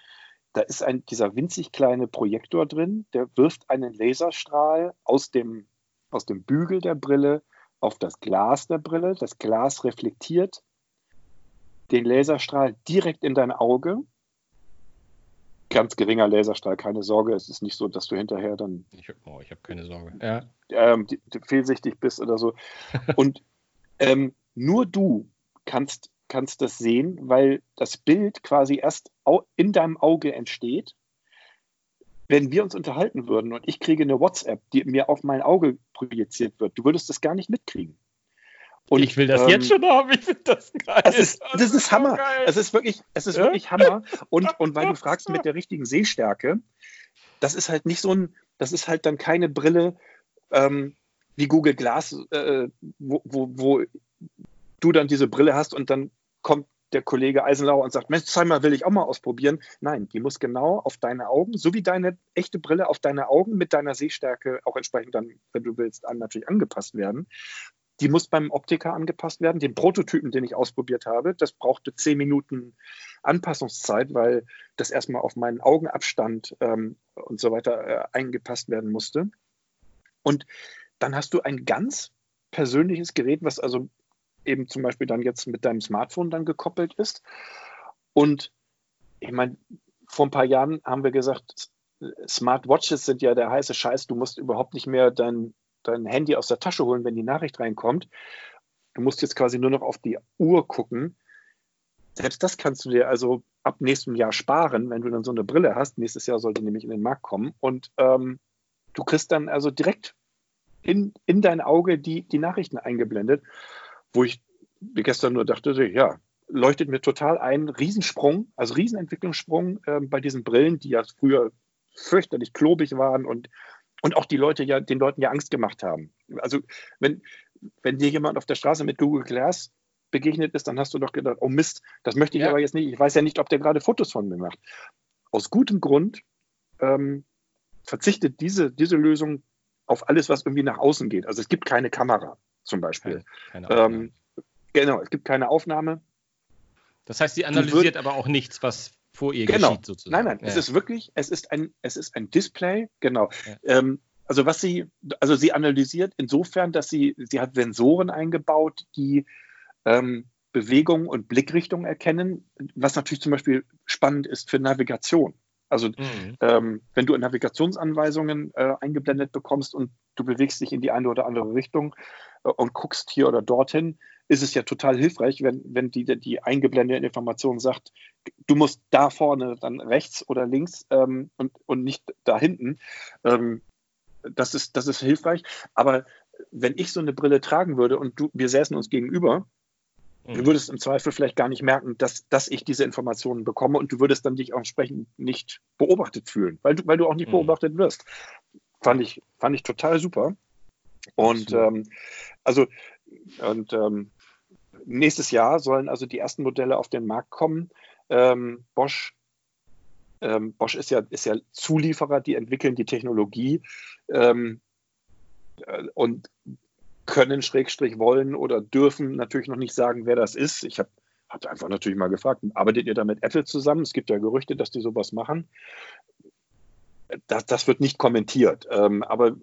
Da ist ein, dieser winzig kleine Projektor drin, der wirft einen Laserstrahl aus dem, aus dem Bügel der Brille auf das Glas der Brille. Das Glas reflektiert den Laserstrahl direkt in dein Auge. Ganz geringer Laserstrahl, keine Sorge. Es ist nicht so, dass du hinterher dann Ich, oh, ich habe keine Sorge. Ja. ähm, die, die fehlsichtig bist oder so. (laughs) Und ähm, nur du kannst, kannst das sehen, weil das Bild quasi erst in deinem Auge entsteht. Wenn wir uns unterhalten würden und ich kriege eine WhatsApp, die mir auf mein Auge projiziert wird, du würdest das gar nicht mitkriegen. Und, ich will das ähm, jetzt schon haben. Ich finde das geil. Das ist, das ist Hammer. geil. Es ist wirklich, es ist Ja? wirklich Hammer. Und, (laughs) und weil du fragst mit der richtigen Sehstärke, das ist halt nicht so ein, das ist halt dann keine Brille ähm, wie Google Glass, äh, wo, wo, wo du dann diese Brille hast und dann kommt der Kollege Eisenlauer und sagt, Mensch, zweimal will ich auch mal ausprobieren. Nein, die muss genau auf deine Augen, so wie deine echte Brille auf deine Augen mit deiner Sehstärke auch entsprechend dann, wenn du willst, an, natürlich angepasst werden. Die muss beim Optiker angepasst werden. Den Prototypen, den ich ausprobiert habe, das brauchte zehn Minuten Anpassungszeit, weil das erstmal auf meinen Augenabstand ähm, und so weiter äh, eingepasst werden musste. Und dann hast du ein ganz persönliches Gerät, was also eben zum Beispiel dann jetzt mit deinem Smartphone dann gekoppelt ist. Und ich meine, vor ein paar Jahren haben wir gesagt, Smartwatches sind ja der heiße Scheiß. Du musst überhaupt nicht mehr dein, dein Handy aus der Tasche holen, wenn die Nachricht reinkommt. Du musst jetzt quasi nur noch auf die Uhr gucken. Selbst das kannst du dir also ab nächstem Jahr sparen, wenn du dann so eine Brille hast. Nächstes Jahr sollte nämlich in den Markt kommen. Und ähm, du kriegst dann also direkt in, in dein Auge die, die Nachrichten eingeblendet, wo ich gestern nur dachte, ja, leuchtet mir total ein. Riesensprung, also Riesenentwicklungssprung äh, bei diesen Brillen, die ja früher fürchterlich klobig waren und, und auch die Leute ja, den Leuten ja Angst gemacht haben. Also wenn, wenn dir jemand auf der Straße mit Google Glass begegnet ist, dann hast du doch gedacht, oh Mist, das möchte ich Ja. aber jetzt nicht. Ich weiß ja nicht, ob der gerade Fotos von mir macht. Aus gutem Grund ähm, verzichtet diese, diese Lösung auf alles, was irgendwie nach außen geht. Also es gibt keine Kamera zum Beispiel. Keine, keine. Ähm, genau, es gibt keine Aufnahme. das heißt, sie analysiert aber auch nichts, was vor ihr Genau. geschieht, sozusagen. Nein, nein, es Ja. ist wirklich, es ist ein, es ist ein Display, genau. Ja. Ähm, also was sie, also sie analysiert insofern, dass sie, sie hat Sensoren eingebaut, die ähm, Bewegung und Blickrichtung erkennen, was natürlich zum Beispiel spannend ist für Navigation. Also Mhm. ähm, wenn du Navigationsanweisungen äh, eingeblendet bekommst und du bewegst dich in die eine oder andere Richtung äh, und guckst hier oder dorthin, ist es ja total hilfreich, wenn, wenn die, die eingeblendete Information sagt, du musst da vorne dann rechts oder links ähm, und, und nicht da hinten. Ähm, das, ist, das ist hilfreich. Aber wenn ich so eine Brille tragen würde und du, wir säßen uns gegenüber, Du Mhm. würdest im Zweifel vielleicht gar nicht merken, dass, dass ich diese Informationen bekomme und du würdest dann dich auch entsprechend nicht beobachtet fühlen, weil du, weil du auch nicht Mhm. beobachtet wirst. Fand ich, fand ich total super. Und ähm, also und ähm, nächstes Jahr sollen also die ersten Modelle auf den Markt kommen. Ähm, Bosch, ähm, Bosch ist ja, ist ja Zulieferer, die entwickeln die Technologie ähm, äh, und können, Schrägstrich wollen oder dürfen natürlich noch nicht sagen, wer das ist. Ich habe hab einfach natürlich mal gefragt, arbeitet ihr da mit Apple zusammen? Es gibt ja Gerüchte, dass die sowas machen. Das, das wird nicht kommentiert. Ähm, aber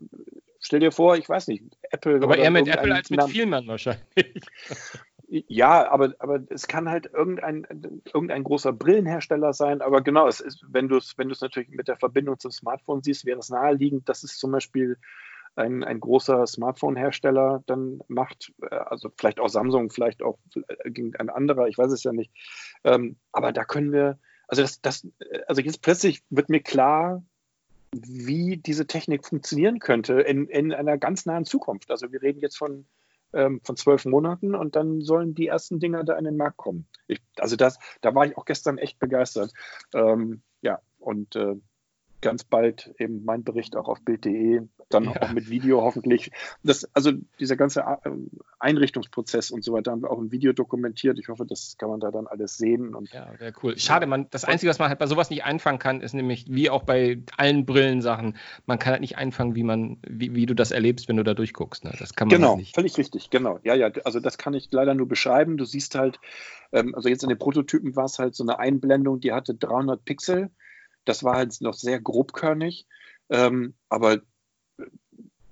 stell dir vor, ich weiß nicht, Apple. Aber eher mit Apple als mit Vielmann wahrscheinlich. (laughs) Ja, aber, aber es kann halt irgendein, irgendein großer Brillenhersteller sein. Aber genau, es ist, wenn du es wenn natürlich mit der Verbindung zum Smartphone siehst, wäre es naheliegend, dass es zum Beispiel ein, ein großer Smartphone-Hersteller dann macht. Äh, also vielleicht auch Samsung, vielleicht auch ein anderer, ich weiß es ja nicht. Ähm, aber da können wir, also das, das, also jetzt plötzlich wird mir klar, wie diese Technik funktionieren könnte in, in einer ganz nahen Zukunft. Also wir reden jetzt von, ähm, von zwölf Monaten und dann sollen die ersten Dinger da in den Markt kommen. Ich, also das, da war ich auch gestern echt begeistert. Ähm, ja, und äh, ganz bald eben mein Bericht auch auf Bild.de, dann ja. auch mit Video hoffentlich. Das, also dieser ganze äh, Einrichtungsprozess und so weiter haben wir auch im Video dokumentiert. Ich hoffe, das kann man da dann alles sehen. Und ja, wäre cool. Schade, man, das Einzige, was man halt bei sowas nicht einfangen kann, ist nämlich, wie auch bei allen Brillensachen, man kann halt nicht einfangen, wie man, wie, wie du das erlebst, wenn du da durchguckst. Ne? Das kann man genau, halt nicht. völlig richtig, genau. Ja, ja, also das kann ich leider nur beschreiben. Du siehst halt, ähm, also jetzt in den Prototypen war es halt so eine Einblendung, die hatte 300 Pixel das war halt noch sehr grobkörnig, ähm, aber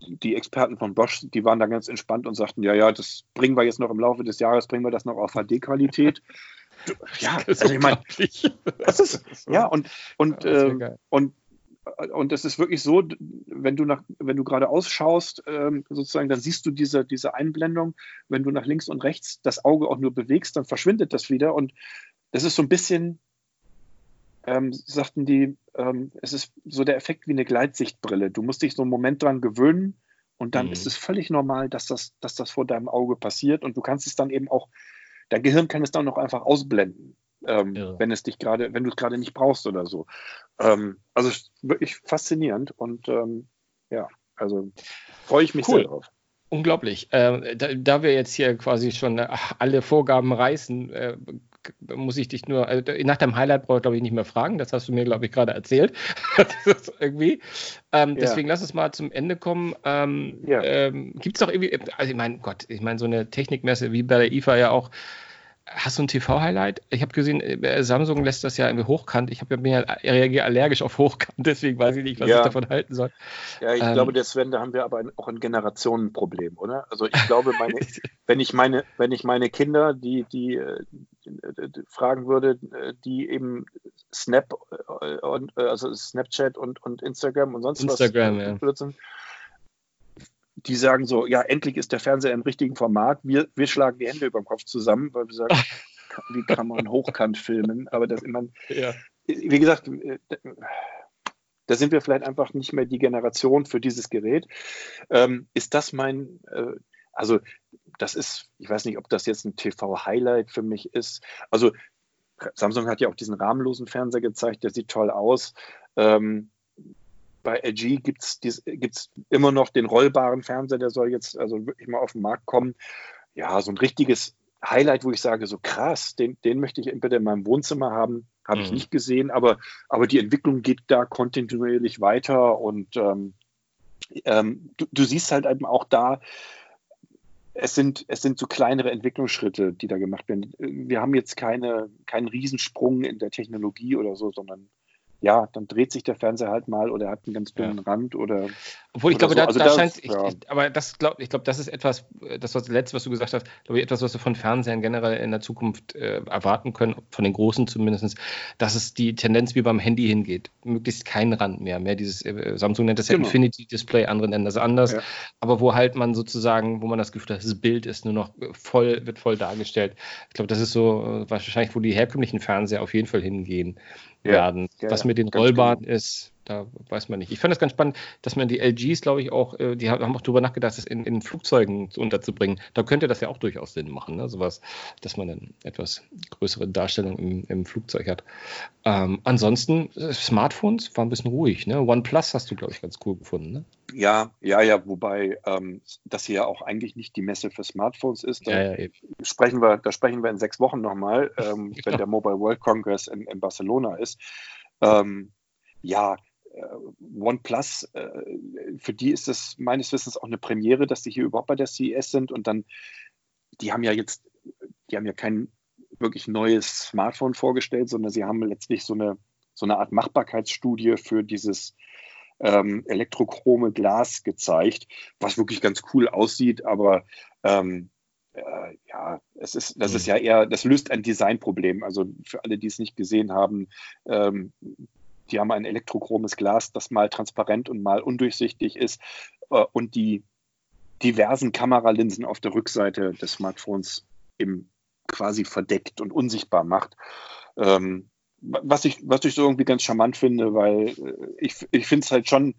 die Experten von Bosch, die waren da ganz entspannt und sagten, ja, ja, das bringen wir jetzt noch im Laufe des Jahres, bringen wir das noch auf HD-Qualität. (laughs) ja, also ich meine, das ist, ja, und, und, äh, und, und es ist wirklich so, wenn du nach, wenn du gerade ausschaust, ähm, sozusagen, dann siehst du diese, diese Einblendung. Wenn du nach links und rechts das Auge auch nur bewegst, dann verschwindet das wieder. Und das ist so ein bisschen, ähm, sagten die, ähm, es ist so der Effekt wie eine Gleitsichtbrille. Du musst dich so einen Moment dran gewöhnen und dann mhm. ist es völlig normal, dass das, dass das vor deinem Auge passiert und du kannst es dann eben auch, dein Gehirn kann es dann auch einfach ausblenden. Ähm, ja. wenn es dich gerade, wenn du es gerade nicht brauchst oder so. Ähm, also wirklich faszinierend und ähm, ja, also freue ich mich cool. sehr drauf. Unglaublich. Äh, da, da, wir jetzt hier quasi schon alle Vorgaben reißen, äh, muss ich dich nur, also nach deinem Highlight brauche ich glaube ich nicht mehr fragen, das hast du mir glaube ich gerade erzählt. (laughs) irgendwie. Ähm, ja. Deswegen lass uns mal zum Ende kommen. Ähm, ja. ähm, Gibt es doch irgendwie, also ich meine, Gott, ich meine, so eine Technikmesse wie bei der IFA ja auch, Hast du ein TV-Highlight? Ich habe gesehen, äh, Samsung lässt das ja irgendwie hochkant. Ich habe ja reagiere allergisch auf hochkant, (laughs) deswegen weiß ich nicht, was ja. ich davon halten soll. Ja, ich ähm, glaube, der Sven, da haben wir aber ein, auch ein Generationenproblem, oder? Also ich glaube, meine, (laughs) wenn ich meine, wenn ich meine Kinder, die, die, äh, die fragen würde, äh, die eben Snap und also Snapchat und, und Instagram und sonst Instagram, was ja die sagen so, ja, endlich ist der Fernseher im richtigen Format. Wir, wir schlagen die Hände über den Kopf zusammen, weil wir sagen, (laughs) wie kann man hochkant filmen? Aber das immer, ja. wie gesagt, äh, da sind wir vielleicht einfach nicht mehr die Generation für dieses Gerät. Ähm, ist das mein, äh, also das ist, ich weiß nicht, ob das jetzt ein TV-Highlight für mich ist. Also Samsung hat ja auch diesen rahmenlosen Fernseher gezeigt, der sieht toll aus. Ähm, bei LG gibt es immer noch den rollbaren Fernseher, der soll jetzt also wirklich mal auf den Markt kommen. Ja, so ein richtiges Highlight, wo ich sage, so krass, den, den möchte ich entweder in meinem Wohnzimmer haben, habe mhm. ich nicht gesehen, aber, aber die Entwicklung geht da kontinuierlich weiter und ähm, ähm, du, du, siehst halt eben auch da, es sind, es sind so kleinere Entwicklungsschritte, die da gemacht werden. Wir haben jetzt keine, keinen Riesensprung in der Technologie oder so, sondern ja, dann dreht sich der Fernseher halt mal oder hat einen ganz dünnen ja. Rand oder. Obwohl ich glaube, so. da, also da scheint, ich, ja. aber das glaube ich glaube, das ist etwas, das was letzte, was du gesagt hast, glaube ich, etwas, was wir von Fernsehern generell in der Zukunft äh, erwarten können, von den Großen zumindest, dass es die Tendenz wie beim Handy hingeht. Möglichst kein Rand mehr. Mehr dieses, äh, Samsung nennt das ja genau. Infinity Display, andere nennen das anders, ja. aber wo halt man sozusagen, wo man das Gefühl hat, das Bild ist nur noch voll, wird voll dargestellt. Ich glaube, das ist so äh, wahrscheinlich, wo die herkömmlichen Fernseher auf jeden Fall hingehen werden. Ja, Was mit den Rollbahnen genau. ist, da weiß man nicht. Ich fand das ganz spannend, dass man die LGs, glaube ich, auch, äh, die haben auch darüber nachgedacht, das in, in Flugzeugen unterzubringen. Da könnte das ja auch durchaus Sinn machen, ne? sowas, dass man dann etwas größere Darstellung im, im Flugzeug hat. Ähm, ansonsten, äh, Smartphones waren ein bisschen ruhig. Ne? OnePlus hast du, glaube ich, ganz cool gefunden. Ne? Ja, ja, ja, wobei ähm, das hier ja auch eigentlich nicht die Messe für Smartphones ist. Da, Ja, ja, sprechen, wir, da sprechen wir in sechs Wochen nochmal, (laughs) ähm, wenn der Mobile World Congress in, in Barcelona ist. Ähm, ja, OnePlus, äh, für die ist es meines Wissens auch eine Premiere, dass die hier überhaupt bei der CES sind. Und dann, die haben ja jetzt, die haben ja kein wirklich neues Smartphone vorgestellt, sondern sie haben letztlich so eine, so eine Art Machbarkeitsstudie für dieses ähm, elektrochrome Glas gezeigt, was wirklich ganz cool aussieht, aber ähm, äh, ja, es ist, das ist ja eher, das löst ein Designproblem. Also für alle, die es nicht gesehen haben, ähm, die haben ein elektrochromes Glas, das mal transparent und mal undurchsichtig ist äh, und die diversen Kameralinsen auf der Rückseite des Smartphones eben quasi verdeckt und unsichtbar macht. Ähm, was, ich, was ich so irgendwie ganz charmant finde, weil äh, ich, ich finde es halt schon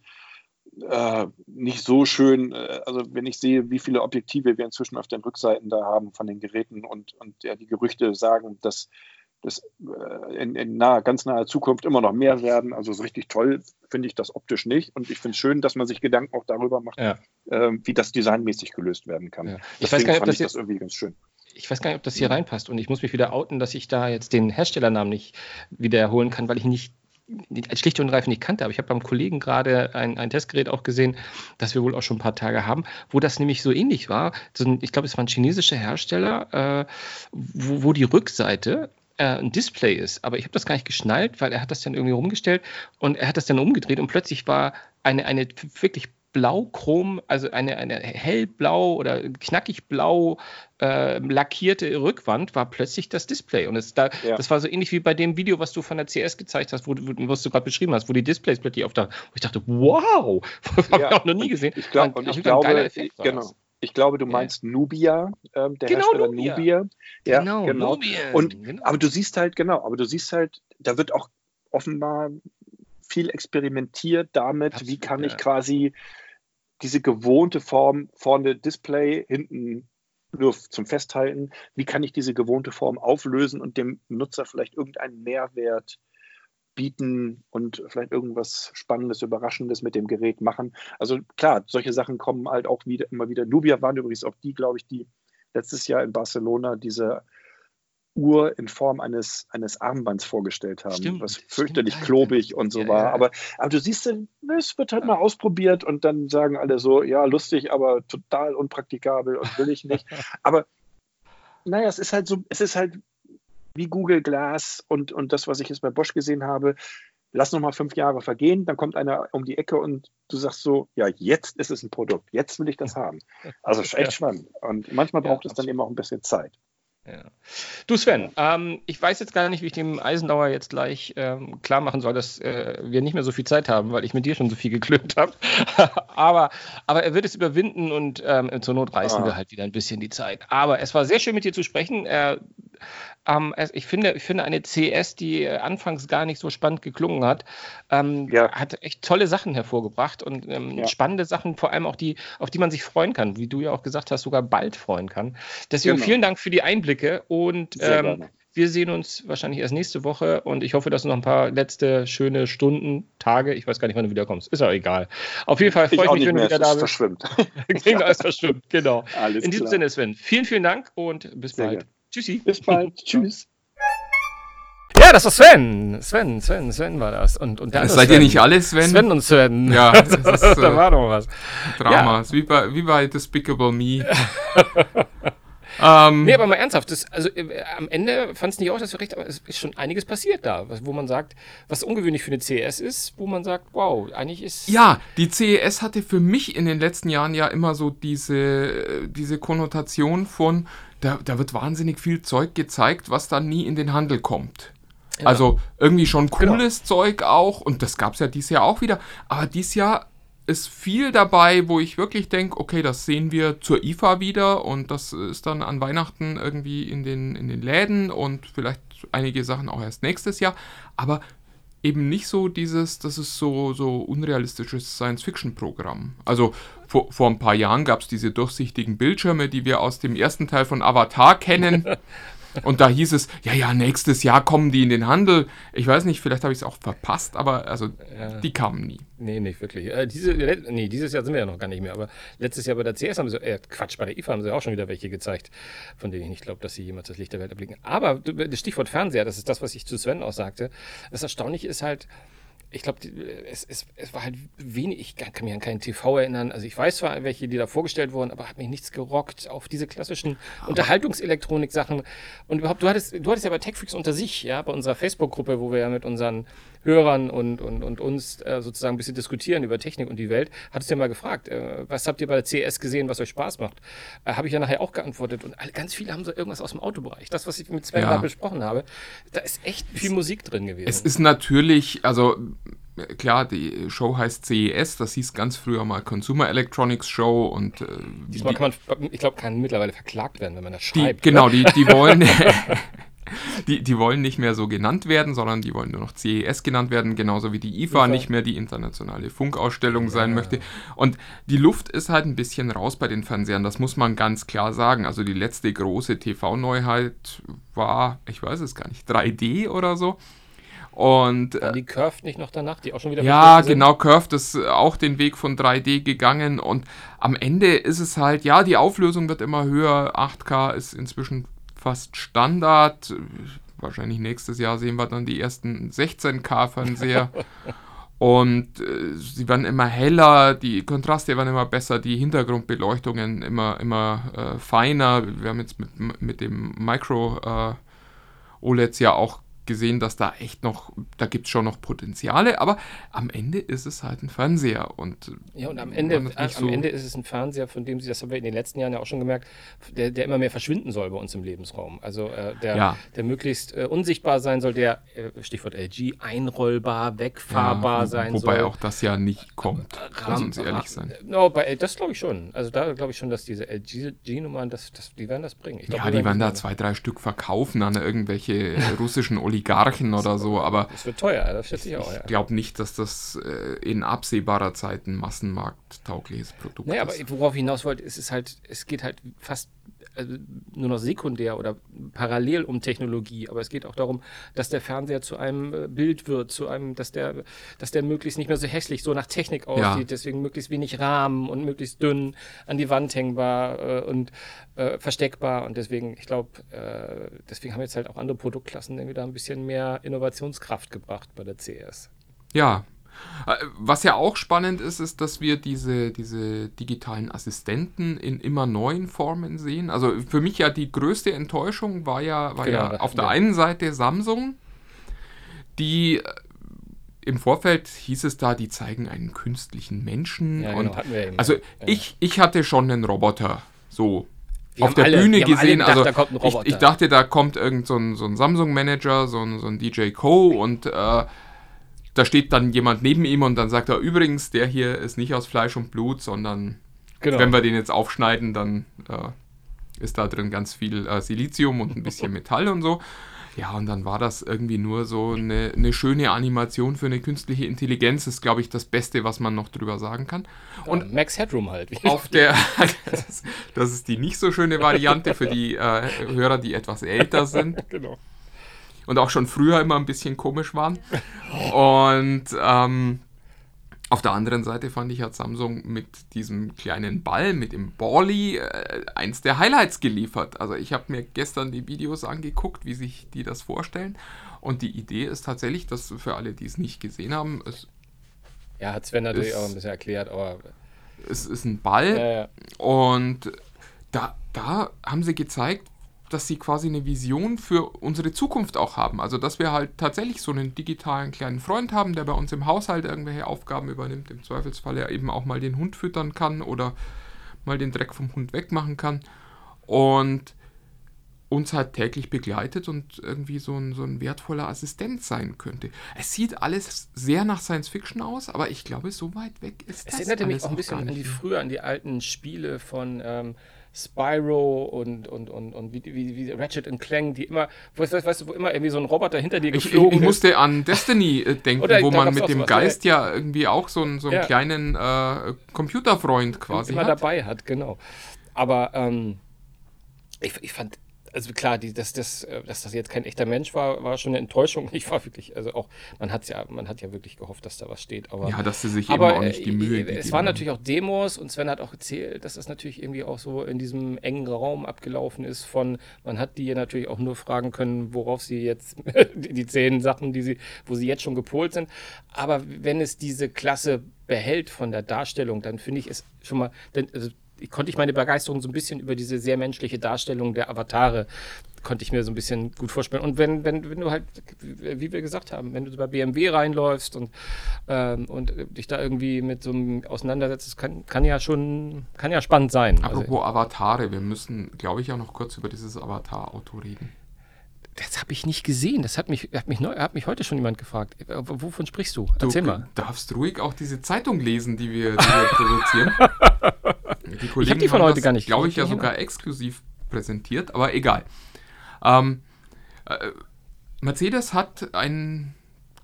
äh, nicht so schön, äh, also wenn ich sehe, wie viele Objektive wir inzwischen auf den Rückseiten da haben von den Geräten und, und ja, die Gerüchte sagen, dass das äh, in, in naher, ganz naher Zukunft immer noch mehr werden. Also so richtig toll finde ich das optisch nicht. Und ich finde es schön, dass man sich Gedanken auch darüber macht, Ja. äh, wie das designmäßig gelöst werden kann. Ja. Ich weiß Deswegen gar nicht, ob das ich das irgendwie ganz schön. Ich weiß gar nicht, ob das hier reinpasst und ich muss mich wieder outen, dass ich da jetzt den Herstellernamen nicht wiederholen kann, weil ich nicht schlicht und ergreifend nicht kannte, aber ich habe beim Kollegen gerade ein, ein Testgerät auch gesehen, das wir wohl auch schon ein paar Tage haben, wo das nämlich so ähnlich war. Ich glaube, es war ein chinesischer Hersteller, äh, wo, wo die Rückseite ein Display ist. Aber ich habe das gar nicht geschnallt, weil er hat das dann irgendwie rumgestellt und er hat das dann umgedreht und plötzlich war eine, eine wirklich blau-chrom, also eine, eine hellblau oder knackig blau äh, lackierte Rückwand war plötzlich das Display. Und es da, Ja. das war so ähnlich wie bei dem Video, was du von der CS gezeigt hast, wo, du- was du gerade beschrieben hast, wo die Displays plötzlich auf da, wo ich dachte, wow, (laughs) habe Ja, ich auch noch nie gesehen. Ich, glaub, und ich glaube, Effekt war genau. das. Ich glaube, du Ja. meinst Nubia, ähm, der Genau, Hersteller Nubia. Nubia. Ja, Genau, genau. Nubian, Und, genau. aber du siehst halt, genau, aber du siehst halt, da wird auch offenbar viel experimentiert damit, wie Absolut, kann ich ja. quasi diese gewohnte Form, vorne Display, hinten nur zum Festhalten, wie kann ich diese gewohnte Form auflösen und dem Nutzer vielleicht irgendeinen Mehrwert bieten und vielleicht irgendwas Spannendes, Überraschendes mit dem Gerät machen. Also klar, solche Sachen kommen halt auch wieder immer wieder. Nubia waren übrigens auch die, glaube ich, die letztes Jahr in Barcelona diese Uhr in Form eines, eines Armbands vorgestellt haben, Stimmt, was stimmt, fürchterlich ja, klobig und so Ja, war. ja. Aber, aber du siehst, es wird halt mal ausprobiert und dann sagen alle so, ja, lustig, aber total unpraktikabel und will ich nicht. (laughs) aber naja, es ist halt so, es ist halt wie Google Glass und, und das, was ich jetzt bei Bosch gesehen habe. Lass noch mal fünf Jahre vergehen, dann kommt einer um die Ecke und du sagst so, ja, jetzt ist es ein Produkt, jetzt will ich das haben. Also ist echt Ja. (laughs) spannend. Und manchmal Ja, braucht es dann eben auch ein bisschen Zeit. Ja. Du Sven, ähm, ich weiß jetzt gar nicht, wie ich dem Eisenauer jetzt gleich ähm, klar machen soll, dass äh, wir nicht mehr so viel Zeit haben, weil ich mit dir schon so viel geklönt habe. (laughs) aber, aber er wird es überwinden und ähm, zur Not reißen Ah. wir halt wieder ein bisschen die Zeit. Aber es war sehr schön mit dir zu sprechen. Äh, ähm, ich, finde, ich finde eine CS, die äh, anfangs gar nicht so spannend geklungen hat, ähm, Ja. hat echt tolle Sachen hervorgebracht und ähm, Ja. spannende Sachen, vor allem auch die, auf die man sich freuen kann, wie du ja auch gesagt hast, sogar bald freuen kann. Deswegen Genau. vielen Dank für die Einblicke und ähm, wir sehen uns wahrscheinlich erst nächste Woche und ich hoffe, dass du noch ein paar letzte schöne Stunden, Tage, ich weiß gar nicht, wann du wiederkommst, ist auch egal. Auf jeden Fall freue ich mich, wenn du wieder da ist bist. verschwimmt. (laughs) (laughs) Klingt alles verschwimmt, genau. Alles In diesem klar. Sinne, Sven, vielen, vielen Dank und bis Sehr bald. gerne. Tschüssi. Bis bald. (laughs) Tschüss. Ja, das war Sven. Sven, Sven, Sven war das. Und, und der andere Seid ihr Sven. nicht alle Sven? Sven und Sven. Ja, (laughs) das ist, da äh, war doch was. Drama. Ist Wie, bei, wie bei Despicable Me. (laughs) ähm, Nee, aber mal ernsthaft, das, also äh, am Ende fand es nicht auch, dass wir recht, aber es ist schon einiges passiert da, wo man sagt, was ungewöhnlich für eine CS ist, wo man sagt, wow, eigentlich ist. Ja, die CES hatte für mich in den letzten Jahren ja immer so diese, äh, diese Konnotation von, da, da wird wahnsinnig viel Zeug gezeigt, was dann nie in den Handel kommt. Also irgendwie schon Genau. cooles Zeug auch, und das gab es ja dieses Jahr auch wieder, aber dieses Jahr ist viel dabei, wo ich wirklich denke, okay, das sehen wir zur IFA wieder und das ist dann an Weihnachten irgendwie in den, in den Läden und vielleicht einige Sachen auch erst nächstes Jahr, aber eben nicht so dieses, das ist so, so unrealistisches Science-Fiction-Programm. Also vor, vor ein paar Jahren gab es diese durchsichtigen Bildschirme, die wir aus dem ersten Teil von Avatar kennen. (laughs) Und da hieß es, ja, ja, nächstes Jahr kommen die in den Handel. Ich weiß nicht, vielleicht habe ich es auch verpasst, aber also Ja. die kamen nie. Nee, nicht wirklich. Äh, diese, let- nee, dieses Jahr sind wir ja noch gar nicht mehr, aber letztes Jahr bei der CS haben sie, äh, Quatsch, bei der IFA haben sie auch schon wieder welche gezeigt, von denen ich nicht glaube, dass sie jemals das Licht der Welt erblicken. Aber das Stichwort Fernseher, das ist das, was ich zu Sven auch sagte. Das Erstaunliche ist halt, ich glaube, es, es, es war halt wenig, ich kann mich an keinen TV erinnern. Also ich weiß zwar, welche, die da vorgestellt wurden, aber hat mich nichts gerockt auf diese klassischen Unterhaltungselektronik-Sachen. Und überhaupt, du hattest, du hattest ja bei TechFreaks unter sich, ja, bei unserer Facebook-Gruppe, wo wir ja mit unseren Hörern und, und, und uns äh, sozusagen ein bisschen diskutieren über Technik und die Welt, hattest du ja mal gefragt, äh, was habt ihr bei der CS gesehen, was euch Spaß macht? Äh, habe ich ja nachher auch geantwortet. Und ganz viele haben so irgendwas aus dem Autobereich. Das, was ich mit Sven Ja. gerade besprochen habe, da ist echt viel Musik drin gewesen. Es ist natürlich, also äh, klar, die Show heißt CES, das hieß ganz früher mal Consumer Electronics Show und äh, Diesmal die- kann man, ich glaube, kann mittlerweile verklagt werden, wenn man das Die, schreibt. genau, die, die wollen. (laughs) (laughs) (laughs) Die, die wollen nicht mehr so genannt werden, sondern die wollen nur noch CES genannt werden, genauso wie die IFA IFA. nicht mehr die internationale Funkausstellung sein möchte. Und die Luft ist halt ein bisschen raus bei den Fernsehern, das muss man ganz klar sagen. Also die letzte große TV-Neuheit war, ich weiß es gar nicht, 3D oder so. Und äh, die Curved nicht noch danach, die auch schon wieder ja, genau, Curved ist auch den Weg von 3D gegangen und am Ende ist es halt, ja, die Auflösung wird immer höher, 8K ist inzwischen fast Standard. Wahrscheinlich nächstes Jahr sehen wir dann die ersten 16K-Fernseher. (laughs) Und äh, sie werden immer heller, die Kontraste werden immer besser, die Hintergrundbeleuchtungen immer, immer äh, feiner. Wir haben jetzt mit, mit dem Micro äh, OLEDs ja auch gesehen, dass da echt noch, da gibt es schon noch Potenziale, aber am Ende ist es halt ein Fernseher und Ja, und am Ende, am so- Ende ist es ein Fernseher, von dem sie, das haben wir in den letzten Jahren ja auch schon gemerkt, der, der immer mehr verschwinden soll bei uns im Lebensraum. Also äh, der, Ja. der möglichst äh, unsichtbar sein soll, der, äh, Stichwort LG, einrollbar, wegfahrbar Ja, sein wobei soll. auch das ja nicht kommt, lass uns Ram- ehrlich sein. No, bei, das glaube ich schon. Also da glaube ich schon, dass diese LG-Nummern, das, das, die werden das bringen. Glaub, Ja, die werden da zwei, drei Stück verkaufen an irgendwelche (laughs) russischen Oligarchen oder so, aber Das wird teuer, das schätze ich auch, ja. ich glaube nicht, dass das äh, in absehbarer Zeit ein massenmarkttaugliches Produkt Naja, aber ist. worauf ich hinaus wollte, ist es halt, es geht halt fast nur noch sekundär oder parallel um Technologie, aber es geht auch darum, dass der Fernseher zu einem äh, Bild wird, zu einem, dass der, dass der möglichst nicht mehr so hässlich, so nach Technik aussieht, Ja. deswegen möglichst wenig Rahmen und möglichst dünn an die Wand hängbar äh, und äh, versteckbar und deswegen, ich glaube, äh, deswegen haben jetzt halt auch andere Produktklassen irgendwie da ein bisschen mehr Innovationskraft gebracht bei der CS. Ja. Äh, Was ja auch spannend ist, ist, dass wir diese, diese digitalen Assistenten in immer neuen Formen sehen. Also für mich ja die größte Enttäuschung war ja, war Genau, ja auf der wir- einen Seite Samsung, die äh, im Vorfeld hieß es da, die zeigen einen künstlichen Menschen. Ja, genau, eben. also Ja. ich, ich hatte schon einen Roboter so Wir auf der alle- Bühne gesehen. gedacht, also da kommt ein ich, ich dachte, da kommt irgend so ein, so ein Samsung-Manager, so ein, so ein DJ Co. und äh, da steht dann jemand neben ihm und dann sagt er, übrigens, der hier ist nicht aus Fleisch und Blut, sondern Genau. wenn wir den jetzt aufschneiden, dann äh, ist da drin ganz viel äh, Silizium und ein bisschen (laughs) Metall und so. Ja, und dann war das irgendwie nur so eine, eine schöne Animation für eine künstliche Intelligenz. Das ist, glaube ich, das Beste, was man noch drüber sagen kann. und Und Max Headroom halt. (laughs) auf der, das, (laughs) das ist die nicht so schöne Variante für die äh, Hörer, die etwas älter sind genau. Und auch schon früher immer ein bisschen komisch waren. Und ähm, auf der anderen Seite fand ich, hat Samsung mit diesem kleinen Ball, mit dem Bally, äh, eins der Highlights geliefert. Also ich habe mir gestern die Videos angeguckt, wie sich die das vorstellen. Und die Idee ist tatsächlich, dass für alle, die es nicht gesehen haben, es, Ja, hat Sven natürlich Ist- auch ein bisschen erklärt, aber es ist ein Ball. ja, ja. Und da, da haben sie gezeigt, dass sie quasi eine Vision für unsere Zukunft auch haben. Also, dass wir halt tatsächlich so einen digitalen kleinen Freund haben, der bei uns im Haushalt irgendwelche Aufgaben übernimmt. Im Zweifelsfall er eben auch mal den Hund füttern kann oder mal den Dreck vom Hund wegmachen kann. Und uns halt täglich begleitet und irgendwie so ein, so ein wertvoller Assistent sein könnte. Es sieht alles sehr nach Science Fiction aus, aber ich glaube, so weit weg ist Es das erinnerte mich alles auch ein bisschen an die früher, an die alten Spiele von, ähm, Spyro und, und, und, und wie, wie, wie Ratchet und Clank, die immer, weißt, du, weißt du, wo immer irgendwie so ein Roboter hinter dir Ich, ich, geflogen ich ist. musste an Destiny äh, (laughs) denken, Oder wo man mit dem Geist ja irgendwie auch so einen, so einen Ja. kleinen äh, Computerfreund quasi immer hat. dabei hat, genau. Aber ähm, ich, ich fand, also klar, die, dass, das, äh, dass das jetzt kein echter Mensch war, war schon eine Enttäuschung. (laughs) Ich war wirklich, also auch, man hat ja, man hat ja wirklich gehofft, dass da was steht. Aber, Ja, dass sie sich aber eben auch nicht die äh, Mühe äh, Es waren natürlich auch Demos und Sven hat auch erzählt, dass das natürlich irgendwie auch so in diesem engen Raum abgelaufen ist von, man hat die ja natürlich auch nur fragen können, worauf sie jetzt, (laughs) die, die zehn Sachen, die sie, wo sie jetzt schon gepolt sind. Aber wenn es diese Klasse behält von der Darstellung, dann finde ich es schon mal, denn, also, konnte ich meine Begeisterung so ein bisschen über diese sehr menschliche Darstellung der Avatare konnte ich mir so ein bisschen gut vorstellen. Und wenn, wenn, wenn du halt, wie wir gesagt haben, wenn du bei BMW reinläufst und, ähm, und dich da irgendwie mit so einem auseinandersetzt, das kann, kann ja schon, kann ja spannend sein. Also, Apropos Avatare, wir müssen, glaube ich, auch noch kurz über dieses Avatar-Auto reden. Das habe ich nicht gesehen. Das hat mich, hat mich, neu, hat mich heute schon jemand gefragt. Äh, Wovon sprichst du? Du Erzähl mal. darfst ruhig auch diese Zeitung lesen, die wir, die wir produzieren. (laughs) Die Kollegen die von heute das, gar nicht glaube ich, ja gesehen. sogar exklusiv präsentiert, aber egal. Ähm, äh, Mercedes hat ein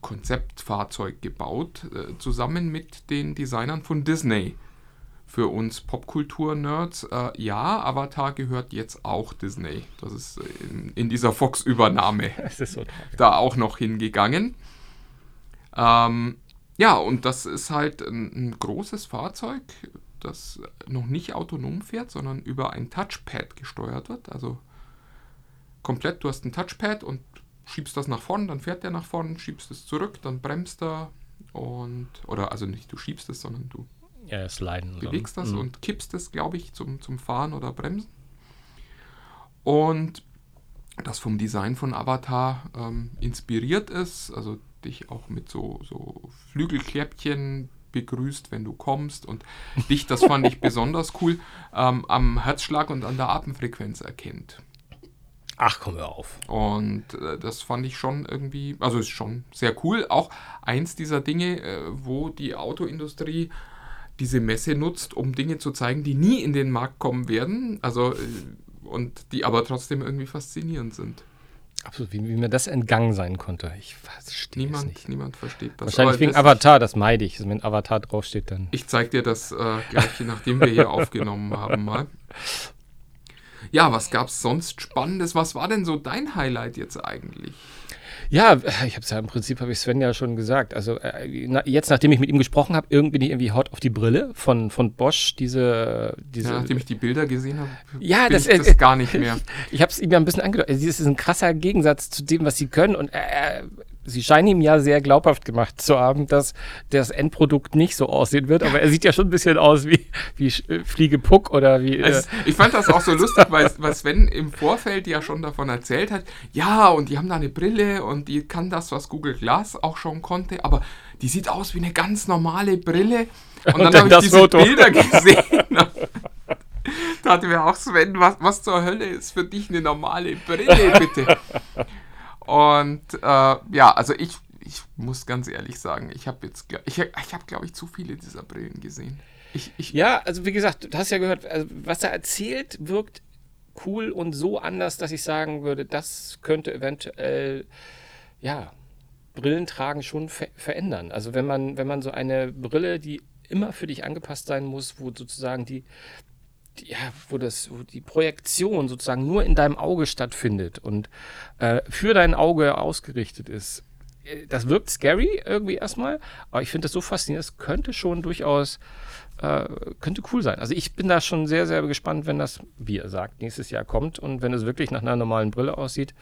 Konzeptfahrzeug gebaut, äh, zusammen mit den Designern von Disney. Für uns Popkultur-Nerds, äh, ja, Avatar gehört jetzt auch Disney. Das ist in, in dieser Fox-Übernahme (laughs) so. da auch noch hingegangen. Ähm, ja, und das ist halt ein, ein großes Fahrzeug, das noch nicht autonom fährt, sondern über ein Touchpad gesteuert wird. Also komplett, du hast ein Touchpad und schiebst das nach vorn, dann fährt der nach vorn, schiebst es zurück, dann bremst er und, oder also nicht du schiebst es, sondern du Ja, sliden. bewegst das Mhm. und kippst es, glaube ich, zum, zum Fahren oder Bremsen. Und das vom Design von Avatar ähm, inspiriert ist, also dich auch mit so, so Flügelkläppchen begrüßt, wenn du kommst und dich, das fand ich (laughs) besonders cool, ähm, am Herzschlag und an der Atemfrequenz erkennt. Ach, komm hör auf. Und äh, das fand ich schon irgendwie, also ist schon sehr cool. Auch eins dieser Dinge, äh, wo die Autoindustrie diese Messe nutzt, um Dinge zu zeigen, die nie in den Markt kommen werden. Also äh, und die aber trotzdem irgendwie faszinierend sind. Absolut, wie, wie mir das entgangen sein konnte. Ich verstehe es Niemand, nicht. niemand versteht das. Wahrscheinlich Aber wegen das- Avatar, das meide ich. Also wenn Avatar draufsteht, dann. Ich zeig dir das äh, gleich, nachdem wir hier aufgenommen haben mal. Ja, was gab's sonst Spannendes? Was war denn so dein Highlight jetzt eigentlich? Ja, ich habe es ja im Prinzip, habe ich Sven ja schon gesagt. Also äh, na, jetzt, nachdem ich mit ihm gesprochen habe, irgendwie bin ich irgendwie hot auf die Brille von, von Bosch, diese, diese Ja, nachdem ich die Bilder gesehen habe, Ja, das- ich das äh, gar nicht mehr. (laughs) Ich habe es ihm ja ein bisschen angedeutet. Also, das ist ein krasser Gegensatz zu dem, was sie können. Und äh, sie scheinen ihm ja sehr glaubhaft gemacht zu haben, dass das Endprodukt nicht so aussehen wird. Aber er sieht ja schon ein bisschen aus wie, wie äh, Fliege Puck oder wie. Äh, Also, ich fand das auch so lustig, weil, weil Sven im Vorfeld ja schon davon erzählt hat, ja, und die haben da eine Brille und die kann das, was Google Glass auch schon konnte, aber die sieht aus wie eine ganz normale Brille. Und, dann dann habe ich diese Foto. Bilder gesehen. da hatte mir auch Sven, was, was zur Hölle ist für dich eine normale Brille, bitte? Und äh, ja, also ich, ich muss ganz ehrlich sagen, ich habe jetzt, ich, ich habe, glaube ich, zu viele dieser Brillen gesehen. Ich, ich, ja, also wie gesagt, du hast ja gehört, also, was er erzählt, wirkt cool und so anders, dass ich sagen würde, das könnte eventuell, ja, Brillentragen schon ver verändern. Also wenn man, wenn man so eine Brille, die immer für dich angepasst sein muss, wo sozusagen die ja, wo das, wo die Projektion sozusagen nur in deinem Auge stattfindet und äh, für dein Auge ausgerichtet ist. äh, Das wirkt scary irgendwie erstmal, aber ich finde das so faszinierend, das könnte schon durchaus äh, könnte cool sein. Also ich bin da schon sehr, sehr gespannt, wenn das, wie er sagt, nächstes Jahr kommt und wenn es wirklich nach einer normalen Brille aussieht,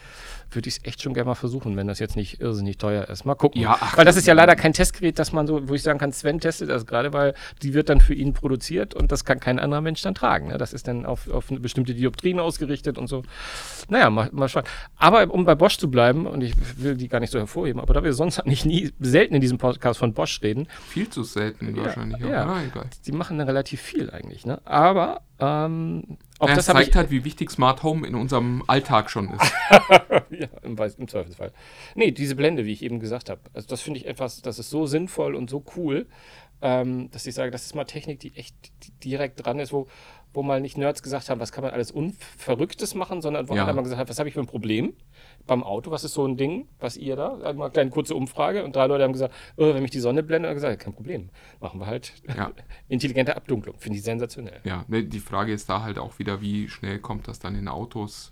würde ich es echt schon gerne mal versuchen, wenn das jetzt nicht irrsinnig teuer ist. Mal gucken. Ja, ach, weil das ist ja leider kein Testgerät, das man so, wo ich sagen kann, Sven testet das gerade, weil die wird dann für ihn produziert und das kann kein anderer Mensch dann tragen. Ne? Das ist dann auf, auf eine bestimmte Dioptrien ausgerichtet und so. Naja, mal, mal schauen. Aber um bei Bosch zu bleiben, und ich will die gar nicht so hervorheben, aber da wir sonst (laughs) eigentlich nie selten in diesem Podcast von Bosch reden, viel zu selten wahrscheinlich. auch. ja. Na, egal. Die machen dann relativ viel eigentlich, ne? Aber ähm, auch Ja, das zeigt ich halt, wie wichtig Smart Home in unserem Alltag schon ist. (laughs) ja, im, im Zweifelsfall. Nee, diese Blende, wie ich eben gesagt habe. Also das finde ich etwas, das ist so sinnvoll und so cool. ähm, dass ich sage, das ist mal Technik, die echt direkt dran ist, wo, wo mal nicht Nerds gesagt haben, was kann man alles Unverrücktes machen, sondern wo Ja. mal gesagt hat, was habe ich für ein Problem beim Auto, was ist so ein Ding, was ihr da, einmal eine kleine kurze Umfrage und drei Leute haben gesagt, oh, wenn mich die Sonne blendet, und gesagt, kein Problem, machen wir halt Ja. (laughs) intelligente Abdunklung, finde ich sensationell. Ja, ne, die Frage ist da halt auch wieder, wie schnell kommt das dann in Autos?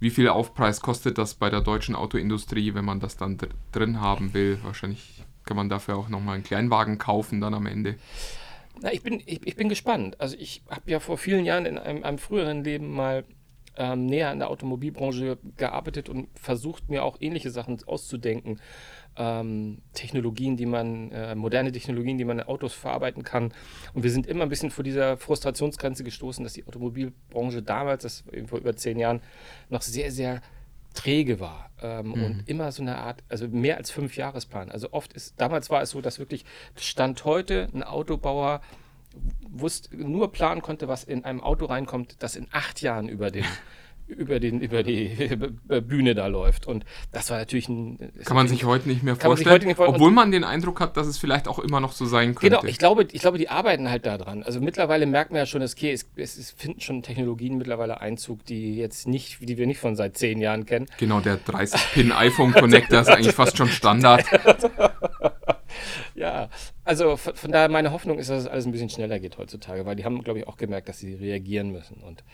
Wie viel Aufpreis kostet das bei der deutschen Autoindustrie, wenn man das dann dr drin haben will? Wahrscheinlich kann man dafür auch nochmal einen Kleinwagen kaufen dann am Ende. Na, ich bin, ich, ich bin gespannt. Also ich habe ja vor vielen Jahren in einem, einem früheren Leben mal ähm, näher an der Automobilbranche gearbeitet und versucht, mir auch ähnliche Sachen auszudenken. Ähm, Technologien, die man, äh, moderne Technologien, die man in Autos verarbeiten kann. Und wir sind immer ein bisschen vor dieser Frustrationsgrenze gestoßen, dass die Automobilbranche damals, das vor über zehn Jahren, noch sehr, sehr träge war ähm, und immer so eine Art, also mehr als fünf Jahresplan. Also oft ist, damals war es so, dass wirklich Stand heute ein Autobauer wusste, nur planen konnte, was in einem Auto reinkommt, das in acht Jahren über den über, den, über die (laughs) Bühne da läuft. Und das war natürlich ein. Kann man sich heute nicht mehr vorstellen, nicht vorstellen. obwohl man den Eindruck hat, dass es vielleicht auch immer noch so sein könnte. Genau, ich glaube, ich glaube, die arbeiten halt da dran. Also mittlerweile merkt man ja schon, dass okay, es, es, finden schon Technologien mittlerweile Einzug, die jetzt nicht, die wir nicht von seit zehn Jahren kennen. Genau, der 30-Pin (laughs) iPhone Connector ist eigentlich fast schon Standard. (laughs) Ja, also von, von daher meine Hoffnung ist, dass es alles ein bisschen schneller geht heutzutage, weil die haben, glaube ich, auch gemerkt, dass sie reagieren müssen. Und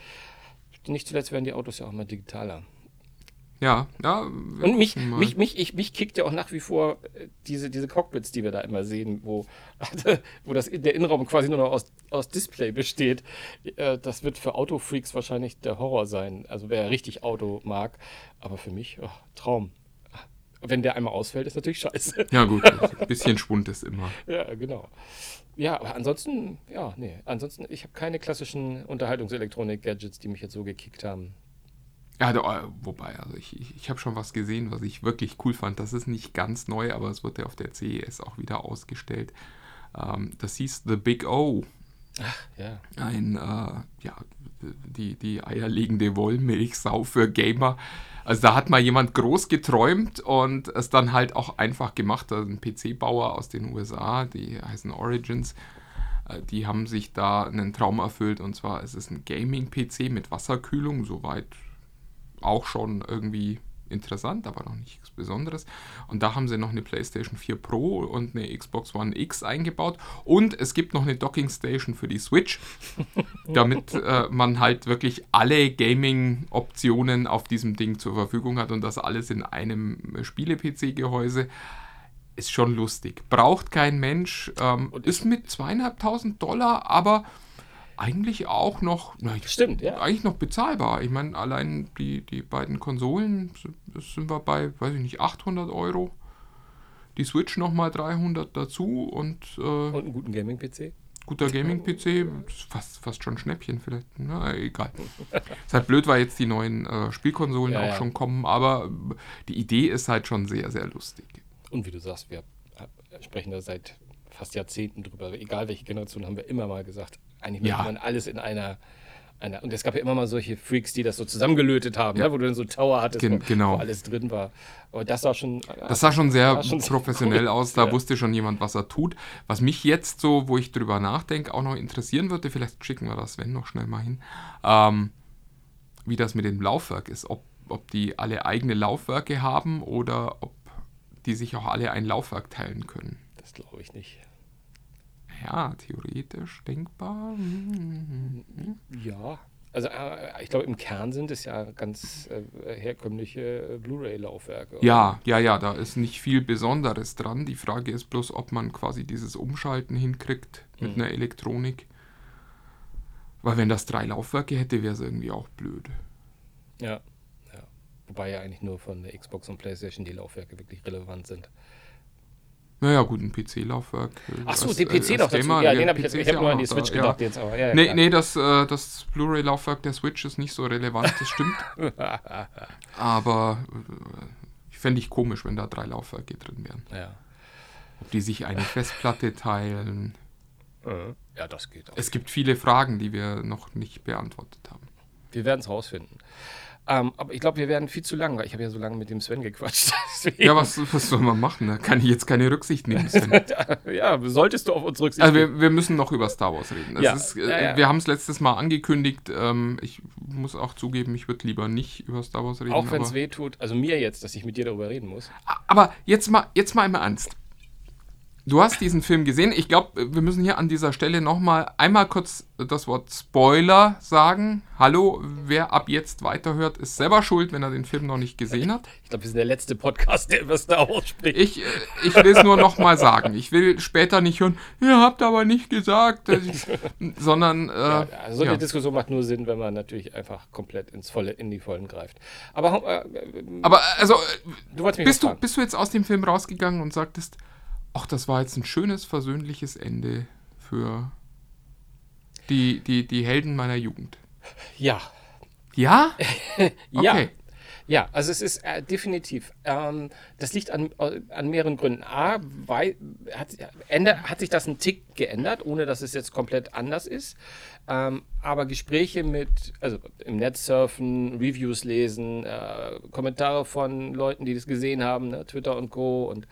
nicht zuletzt werden die Autos ja auch immer digitaler. Ja, ja. Und mich, mal. mich, mich, ich, mich kickt ja auch nach wie vor äh, diese, diese Cockpits, die wir da immer sehen, wo, (laughs) wo das, der Innenraum quasi nur noch aus, aus Display besteht. Äh, Das wird für Autofreaks wahrscheinlich der Horror sein. Also wer richtig Auto mag. Aber für mich, oh, Traum. Wenn der einmal ausfällt, ist natürlich scheiße. Ja, gut, (laughs) ein bisschen Schwund ist immer. Ja, genau. Ja, aber ansonsten, ja, nee, ansonsten, ich habe keine klassischen Unterhaltungselektronik-Gadgets, die mich jetzt so gekickt haben. Ja, da, äh, wobei, also ich, ich, ich habe schon was gesehen, was ich wirklich cool fand. Das ist nicht ganz neu, aber es wurde auf der CES auch wieder ausgestellt. Ähm, das hieß The Big O. Ja, Ein, äh, ja, die, die eierlegende Wollmilchsau für Gamer. Also da hat mal jemand groß geträumt und es dann halt auch einfach gemacht. Also ein PC-Bauer aus den USA, die heißen Origins, äh, die haben sich da einen Traum erfüllt und zwar ist es ein Gaming-PC mit Wasserkühlung, soweit auch schon irgendwie interessant, aber noch nichts Besonderes. Und da haben sie noch eine PlayStation 4 Pro und eine Xbox One X eingebaut. Und es gibt noch eine Docking Station für die Switch, (laughs) damit äh, man halt wirklich alle Gaming-Optionen auf diesem Ding zur Verfügung hat und das alles in einem Spiele-PC-Gehäuse. Ist schon lustig. Braucht kein Mensch. Ähm, ist mit zweieinhalbtausend Dollar, aber eigentlich auch noch, na, Stimmt, ja. eigentlich noch bezahlbar. Ich meine, allein die, die beiden Konsolen, sind wir bei, weiß ich nicht, 800 Euro. Die Switch nochmal 300 dazu und, äh, Und einen guten Gaming-PC. guter Gaming-PC, fast, fast schon Schnäppchen vielleicht. Na, egal. ist halt blöd, weil jetzt die neuen äh, Spielkonsolen Ja, auch ja. schon kommen, aber die Idee ist halt schon sehr, sehr lustig. Und wie du sagst, wir äh, sprechen da seit fast Jahrzehnten drüber. Egal welche Generation haben wir immer mal gesagt, eigentlich möchte Ja. man alles in einer, einer. Und es gab ja immer mal solche Freaks, die das so zusammengelötet haben, Ja. ne? wo du dann so Tower hattest, Gen- wo, genau. wo alles drin war. Aber das sah schon. Das sah schon sehr Sah schon sehr professionell cool. aus, da Ja. wusste schon jemand, was er tut. Was mich jetzt so, wo ich drüber nachdenke, auch noch interessieren würde, vielleicht schicken wir das Sven noch schnell mal hin, ähm, wie das mit dem Laufwerk ist. Ob, ob die alle eigene Laufwerke haben oder ob die sich auch alle ein Laufwerk teilen können. Das glaube ich nicht. Ja, theoretisch denkbar. Hm. Ja. Also äh, ich glaube, im Kern sind es ja ganz äh, herkömmliche äh, Blu-ray-Laufwerke. Ja, ja, ja, da ist nicht viel Besonderes dran. Die Frage ist bloß, ob man quasi dieses Umschalten hinkriegt mit einer Elektronik. Weil wenn das drei Laufwerke hätte, wäre es irgendwie auch blöd. Ja. ja. Wobei ja eigentlich nur von der Xbox und PlayStation die Laufwerke wirklich relevant sind. Naja, gut, ein PC-Laufwerk. äh, Ach so, als- den PC noch dazu. Ja, den habe ich Ich ja nur an die Switch da, gedacht Ja. jetzt, aber ja, ja Nee, klar. nee, das, äh, das Blu-ray-Laufwerk der Switch ist nicht so relevant, das stimmt. (laughs) Aber äh, fände ich komisch, wenn da drei Laufwerke drin wären. Ja. Ob die sich eine Festplatte teilen. ja, das geht auch. Es gibt viele Fragen, die wir noch nicht beantwortet haben. Wir werden es rausfinden. Ähm, aber ich glaube, wir werden viel zu lang, weil ich habe ja so lange mit dem Sven gequatscht. (laughs) Deswegen- Ja, was, was soll man machen? Da kann ich jetzt keine Rücksicht nehmen. Sven. (laughs) ja, solltest du auf uns Rücksicht Also nehmen. wir, wir müssen noch über Star Wars reden. Ja. Ist, äh, Ja, ja. Wir haben es letztes Mal angekündigt. Ähm, ich muss auch zugeben, ich würde lieber nicht über Star Wars reden. Auch wenn es weh tut, also mir jetzt, dass ich mit dir darüber reden muss. aber jetzt mal, jetzt mal im Ernst. Du hast diesen Film gesehen. Ich glaube, wir müssen hier an dieser Stelle nochmal einmal kurz das Wort Spoiler sagen. Hallo, wer ab jetzt weiterhört, ist selber schuld, wenn er den Film noch nicht gesehen hat. Ich glaube, wir sind der letzte Podcast, der über Star Wars spricht. Ich, äh, ich will es nur nochmal sagen. Ich will später nicht hören, ihr habt aber nicht gesagt, ich, sondern äh, Ja, also so eine ja. Diskussion macht nur Sinn, wenn man natürlich einfach komplett ins Volle, in die Vollen greift. Aber äh, Aber also, äh, du bist was du, bist du jetzt aus dem Film rausgegangen und sagtest, ach, das war jetzt ein schönes, versöhnliches Ende für die, die, die Helden meiner Jugend? Ja, Ja? (laughs) ja. Okay. Ja, also es ist äh, definitiv. Ähm, das liegt an, äh, an mehreren Gründen. A, weil, hat, änder, hat sich das ein Tick geändert, ohne dass es jetzt komplett anders ist. Ähm, aber Gespräche mit, also im Netz surfen, Reviews lesen, äh, Kommentare von Leuten, die das gesehen haben, ne, Twitter und Co. und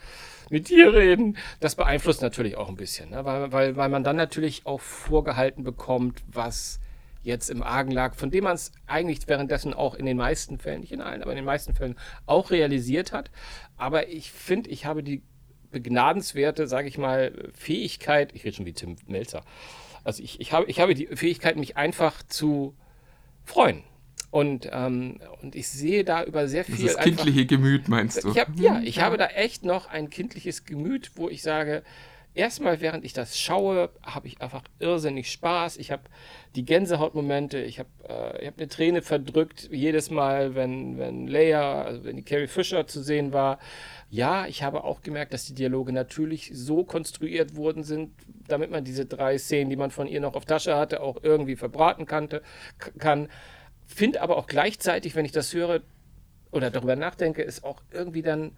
mit dir reden, das beeinflusst natürlich auch ein bisschen, ne, weil, weil, weil man dann natürlich auch vorgehalten bekommt, was jetzt im Argen lag, von dem man es eigentlich währenddessen auch in den meisten Fällen, nicht in allen, aber in den meisten Fällen auch realisiert hat. Aber ich finde, ich habe die begnadenswerte, sage ich mal, Fähigkeit, ich rede schon wie Tim Melzer, also ich, ich, habe, ich habe die Fähigkeit, mich einfach zu freuen. Und, ähm, und ich sehe da über sehr viel. Das einfach- kindliche Gemüt, meinst du? ich hab, ja, ich habe da echt noch ein kindliches Gemüt, wo ich sage, erstmal während ich das schaue, habe ich einfach irrsinnig Spaß. Ich habe die Gänsehautmomente, ich habe äh, ich hab eine Träne verdrückt jedes Mal, wenn, wenn Leia, also wenn die Carrie Fisher zu sehen war. Ja, ich habe auch gemerkt, dass die Dialoge natürlich so konstruiert worden sind, damit man diese drei Szenen, die man von ihr noch auf Tasche hatte, auch irgendwie verbraten kannte, kann. Finde aber auch gleichzeitig, wenn ich das höre, oder darüber nachdenke, ist auch irgendwie dann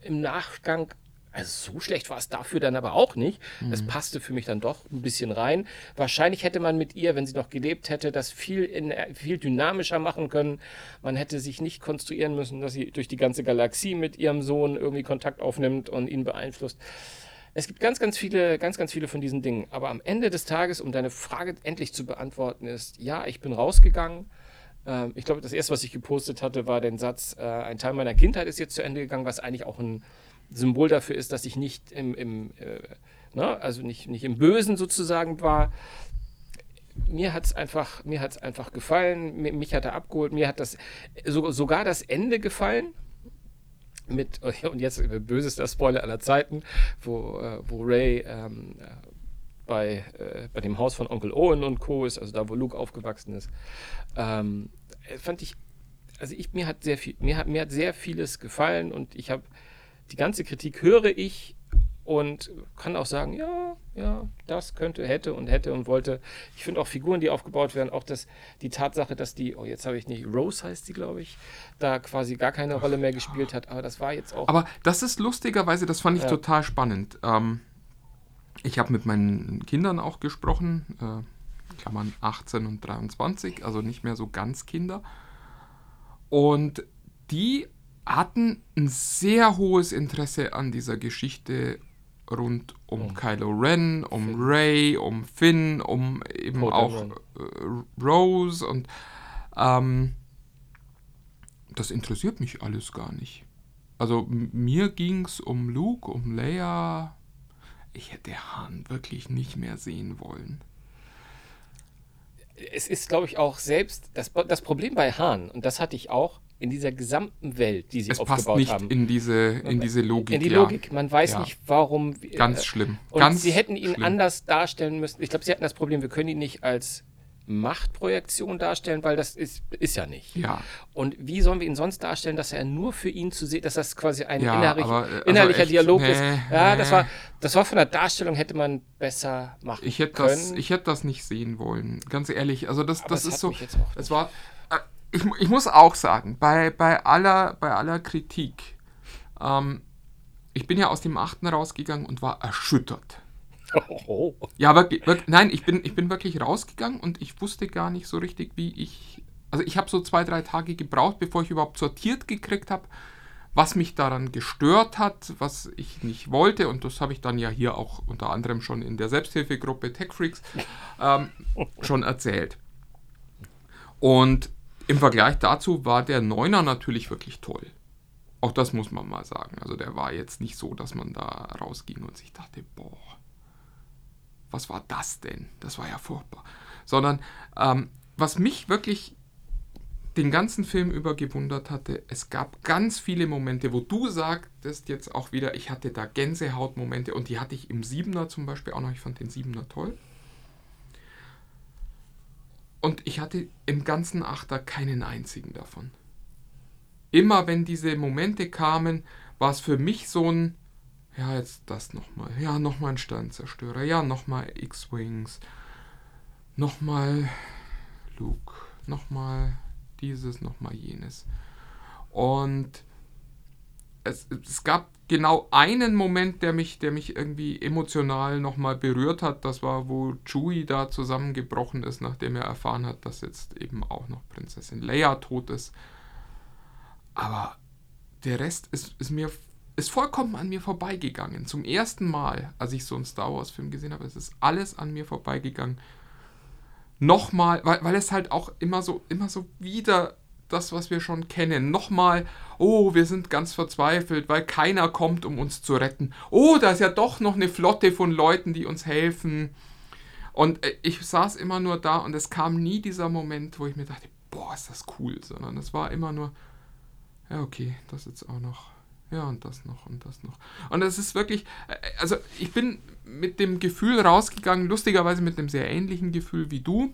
im Nachgang, also so schlecht war es dafür dann aber auch nicht. Es passte für mich dann doch ein bisschen rein. Wahrscheinlich hätte man mit ihr, wenn sie noch gelebt hätte, das viel, in, viel dynamischer machen können. Man hätte sich nicht konstruieren müssen, dass sie durch die ganze Galaxie mit ihrem Sohn irgendwie Kontakt aufnimmt und ihn beeinflusst. Es gibt ganz, ganz viele, ganz, ganz viele von diesen Dingen. Aber am Ende des Tages, um deine Frage endlich zu beantworten, ist, ja, ich bin rausgegangen. Ähm, ich glaube, das erste, was ich gepostet hatte, war der Satz, äh, ein Teil meiner Kindheit ist jetzt zu Ende gegangen, was eigentlich auch ein Symbol dafür ist, dass ich nicht im, im äh, ne, also nicht, nicht im Bösen sozusagen war. Mir hat es einfach, mir hat's einfach gefallen, Mi- mich hat er abgeholt, mir hat das so, sogar das Ende gefallen mit, (laughs) und jetzt äh, bösester Spoiler aller Zeiten, wo, äh, wo Ray ähm, äh, bei, äh, bei dem Haus von Onkel Owen und Co. ist, also da, wo Luke aufgewachsen ist, ähm, äh, fand ich, also ich, mir hat sehr viel, mir hat, mir hat sehr vieles gefallen und ich habe die ganze Kritik höre ich und kann auch sagen, ja, ja, das könnte, hätte und hätte und wollte. Ich finde auch Figuren, die aufgebaut werden, auch das, die Tatsache, dass die, oh, jetzt habe ich nicht, Rose heißt die, glaube ich, da quasi gar keine Rolle mehr gespielt hat, aber das war jetzt auch. Aber das ist lustigerweise, das fand ich Ja. total spannend. Ähm, ich habe mit meinen Kindern auch gesprochen, äh, Klammern 18 und 23, also nicht mehr so ganz Kinder. Und die hatten ein sehr hohes Interesse an dieser Geschichte rund um Kylo Ren, um Finn. Ray, um Finn, um eben Poe auch Dameron. äh, Rose und ähm, das interessiert mich alles gar nicht. Also mir ging es um Luke, um Leia. Ich hätte Han wirklich nicht mehr sehen wollen. es ist, glaube ich, auch selbst das, das Problem bei Hahn, und das hatte ich auch in dieser gesamten Welt, die sie Es passt aufgebaut nicht haben. in diese, in diese Logik. in die. Logik. Man weiß Ja. nicht, warum. Ganz äh, schlimm. Und Ganz sie hätten ihn schlimm. anders darstellen müssen. Ich glaube, sie hatten das Problem, wir können ihn nicht als Machtprojektion darstellen, weil das ist, ist ja nicht. Ja. Und wie sollen wir ihn sonst darstellen, dass er nur für ihn zu sehen, dass das quasi ein Ja, innerlich, aber, äh, also innerlicher echt, Dialog nee, ist? Ja, das nee. war, das war von der Darstellung hätte man besser machen Ich hätte, können. das, ich hätte das nicht sehen wollen. Ganz ehrlich. Also das, Aber das es ist so. mich jetzt auch Es war. Ich, ich muss auch sagen, bei, bei, aller, bei aller Kritik, ähm, ich bin ja aus dem achten rausgegangen und war erschüttert. Oh, Ja, wirklich, wirklich nein, ich bin, ich bin wirklich rausgegangen und ich wusste gar nicht so richtig, wie ich. Also ich habe so zwei, drei Tage gebraucht, bevor ich überhaupt sortiert gekriegt habe, was mich daran gestört hat, was ich nicht wollte. Und das habe ich dann ja hier auch unter anderem schon in der Selbsthilfegruppe Tech Freaks ähm, (laughs) schon erzählt. Und im Vergleich dazu war der Neuner natürlich wirklich toll. Auch das muss man mal sagen. Also der war jetzt nicht so, dass man da rausging und sich dachte, boah, was war das denn? Das war ja furchtbar. Sondern ähm, was mich wirklich den ganzen Film über gewundert hatte, es gab ganz viele Momente, wo du sagtest jetzt auch wieder, ich hatte da Gänsehautmomente und die hatte ich im Siebener zum Beispiel auch noch. Ich fand den Siebener toll. Und ich hatte im ganzen Achter keinen einzigen davon. Immer wenn diese Momente kamen, war es für mich so ein, ja, jetzt das nochmal, ja, nochmal ein Sternzerstörer, ja, nochmal X-Wings, nochmal Luke, nochmal dieses, nochmal jenes. Und es, es gab genau einen Moment, der mich, der mich irgendwie emotional nochmal berührt hat. Das war, wo Chewie da zusammengebrochen ist, nachdem er erfahren hat, dass jetzt eben auch noch Prinzessin Leia tot ist. Aber der Rest ist, ist mir ist vollkommen an mir vorbeigegangen. Zum ersten Mal, als ich so einen Star Wars-Film gesehen habe, es ist alles an mir vorbeigegangen. Nochmal, weil, weil es halt auch immer so, immer so wieder das, was wir schon kennen. Nochmal, oh, wir sind ganz verzweifelt, weil keiner kommt, um uns zu retten. Oh, da ist ja doch noch eine Flotte von Leuten, die uns helfen. Und äh, ich saß immer nur da und es kam nie dieser Moment, wo ich mir dachte, boah, ist das cool, sondern es war immer nur, ja, okay, das jetzt auch noch. Ja, und das noch und das noch. Und es ist wirklich, äh, also ich bin mit dem Gefühl rausgegangen, lustigerweise mit einem sehr ähnlichen Gefühl wie du.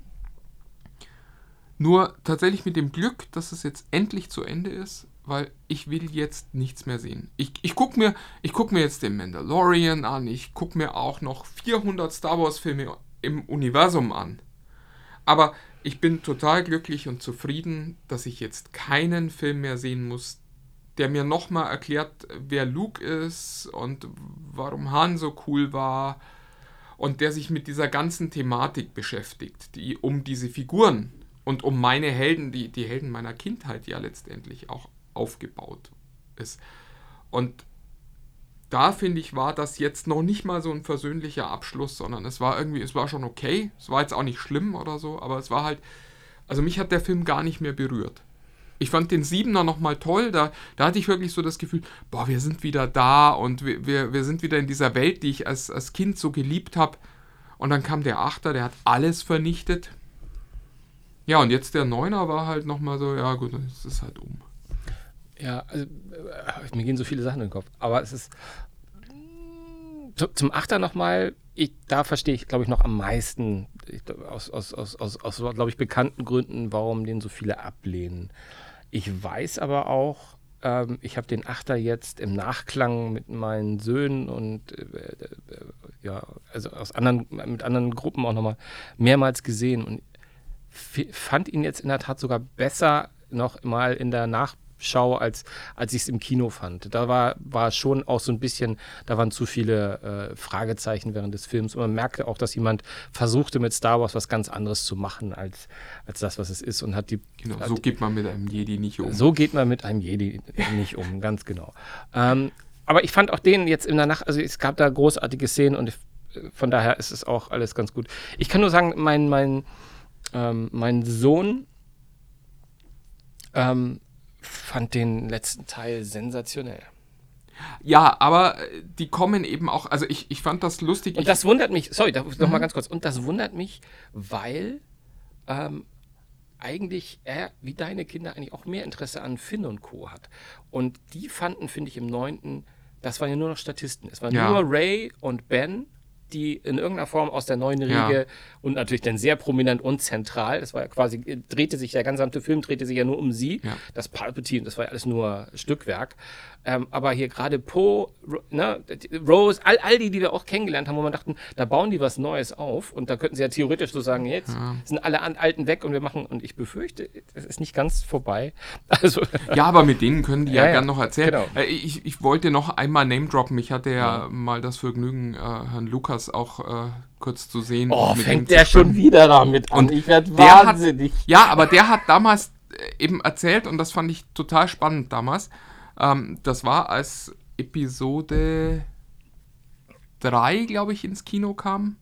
Nur tatsächlich mit dem Glück, dass es jetzt endlich zu Ende ist, weil ich will jetzt nichts mehr sehen. Ich, ich gucke mir, guck mir jetzt den Mandalorian an, ich gucke mir auch noch 400 Star Wars Filme im Universum an. Aber ich bin total glücklich und zufrieden, dass ich jetzt keinen Film mehr sehen muss, der mir nochmal erklärt, wer Luke ist und warum Han so cool war und der sich mit dieser ganzen Thematik beschäftigt, die um diese Figuren und um meine Helden, die, die Helden meiner Kindheit ja letztendlich auch aufgebaut ist. Und da finde ich, war das jetzt noch nicht mal so ein versöhnlicher Abschluss, sondern es war irgendwie, es war schon okay. Es war jetzt auch nicht schlimm oder so, aber es war halt, also mich hat der Film gar nicht mehr berührt. Ich fand den Siebener nochmal toll, da, da hatte ich wirklich so das Gefühl, boah, wir sind wieder da und wir, wir, wir sind wieder in dieser Welt, die ich als, als Kind so geliebt habe. Und dann kam der Achter, der hat alles vernichtet. Ja, und jetzt der Neuner war halt nochmal so, ja gut, dann ist es halt um. Ja, also, äh, mir gehen so viele Sachen in den Kopf. Aber es ist zum Achter nochmal, da verstehe ich, glaube ich, noch am meisten, ich, aus, aus, aus, aus, aus glaube ich, bekannten Gründen, warum den so viele ablehnen. Ich weiß aber auch, ähm, ich habe den Achter jetzt im Nachklang mit meinen Söhnen und äh, äh, ja, also aus anderen, mit anderen Gruppen auch nochmal mehrmals gesehen und fand ihn jetzt in der Tat sogar besser noch mal in der Nachschau, als, als ich es im Kino fand. Da war, war schon auch so ein bisschen, da waren zu viele äh, Fragezeichen während des Films. Und man merkte auch, dass jemand versuchte mit Star Wars was ganz anderes zu machen, als, als das, was es ist. Und hat die. Genau, so hat, geht man mit einem Jedi nicht um. So geht man mit einem Jedi nicht um, ganz genau. Ähm, aber ich fand auch den jetzt in der Nacht, also es gab da großartige Szenen und ich, von daher ist es auch alles ganz gut. Ich kann nur sagen, mein, mein, ähm, mein Sohn ähm, fand den letzten Teil sensationell. Ja, aber äh, die kommen eben auch, also ich, ich fand das lustig. Und das wundert mich, sorry, da, noch mal mhm. ganz kurz, und das wundert mich, weil ähm, eigentlich er, wie deine Kinder, eigentlich auch mehr Interesse an Finn und Co. hat. Und die fanden, finde ich, im neunten, das waren ja nur noch Statisten. Es waren ja. nur Ray und Ben die in irgendeiner Form aus der neuen Riege ja. und natürlich dann sehr prominent und zentral, das war ja quasi, drehte sich, der gesamte Film drehte sich ja nur um sie, ja. das Palpatine, das war ja alles nur Stückwerk. Ähm, aber hier gerade Poe, ne, Rose, all, all die, die wir auch kennengelernt haben, wo man dachten, da bauen die was Neues auf und da könnten sie ja theoretisch so sagen, jetzt ja. sind alle Alten weg und wir machen, und ich befürchte, es ist nicht ganz vorbei. (laughs) Also, ja, aber mit denen können die ja, ja gern noch erzählen. Genau. Äh, ich, ich wollte noch einmal Name droppen. Ich hatte ja, mal das Vergnügen, äh, Herrn Lukas auch äh, kurz zu sehen. Oh, fängt der schon wieder damit an. Und ich werde der hat- wahnsinnig. Ja, aber der hat damals äh, eben erzählt, und das fand ich total spannend damals. Ähm, das war, als Episode 3, glaube ich, ins Kino kam.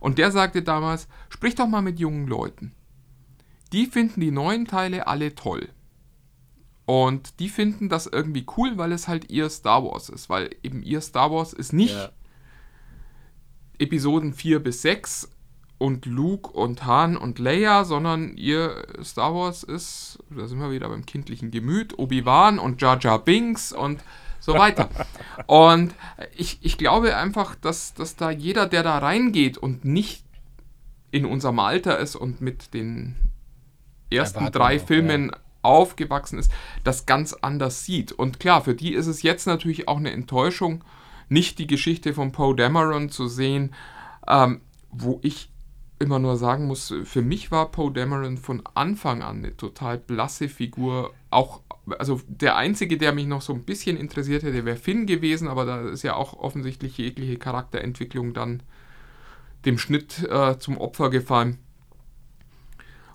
Und der sagte damals: Sprich doch mal mit jungen Leuten. Die finden die neuen Teile alle toll. Und die finden das irgendwie cool, weil es halt ihr Star Wars ist. Weil eben ihr Star Wars ist nicht Ja. Episoden 4 bis 6 und Luke und Han und Leia, sondern ihr Star Wars ist, da sind wir wieder beim kindlichen Gemüt, Obi-Wan und Jar Jar Binks und so weiter. (laughs) und ich, ich glaube einfach, dass, dass da jeder, der da reingeht und nicht in unserem Alter ist und mit den ersten Erwartung drei auch, Filmen aufgewachsen ist, das ganz anders sieht. Und klar, für die ist es jetzt natürlich auch eine Enttäuschung, nicht die Geschichte von Poe Dameron zu sehen, ähm, wo ich immer nur sagen muss, für mich war Poe Dameron von Anfang an eine total blasse Figur. Auch, also der einzige, der mich noch so ein bisschen interessiert hätte, wäre Finn gewesen, aber da ist ja auch offensichtlich jegliche Charakterentwicklung dann dem Schnitt äh, zum Opfer gefallen.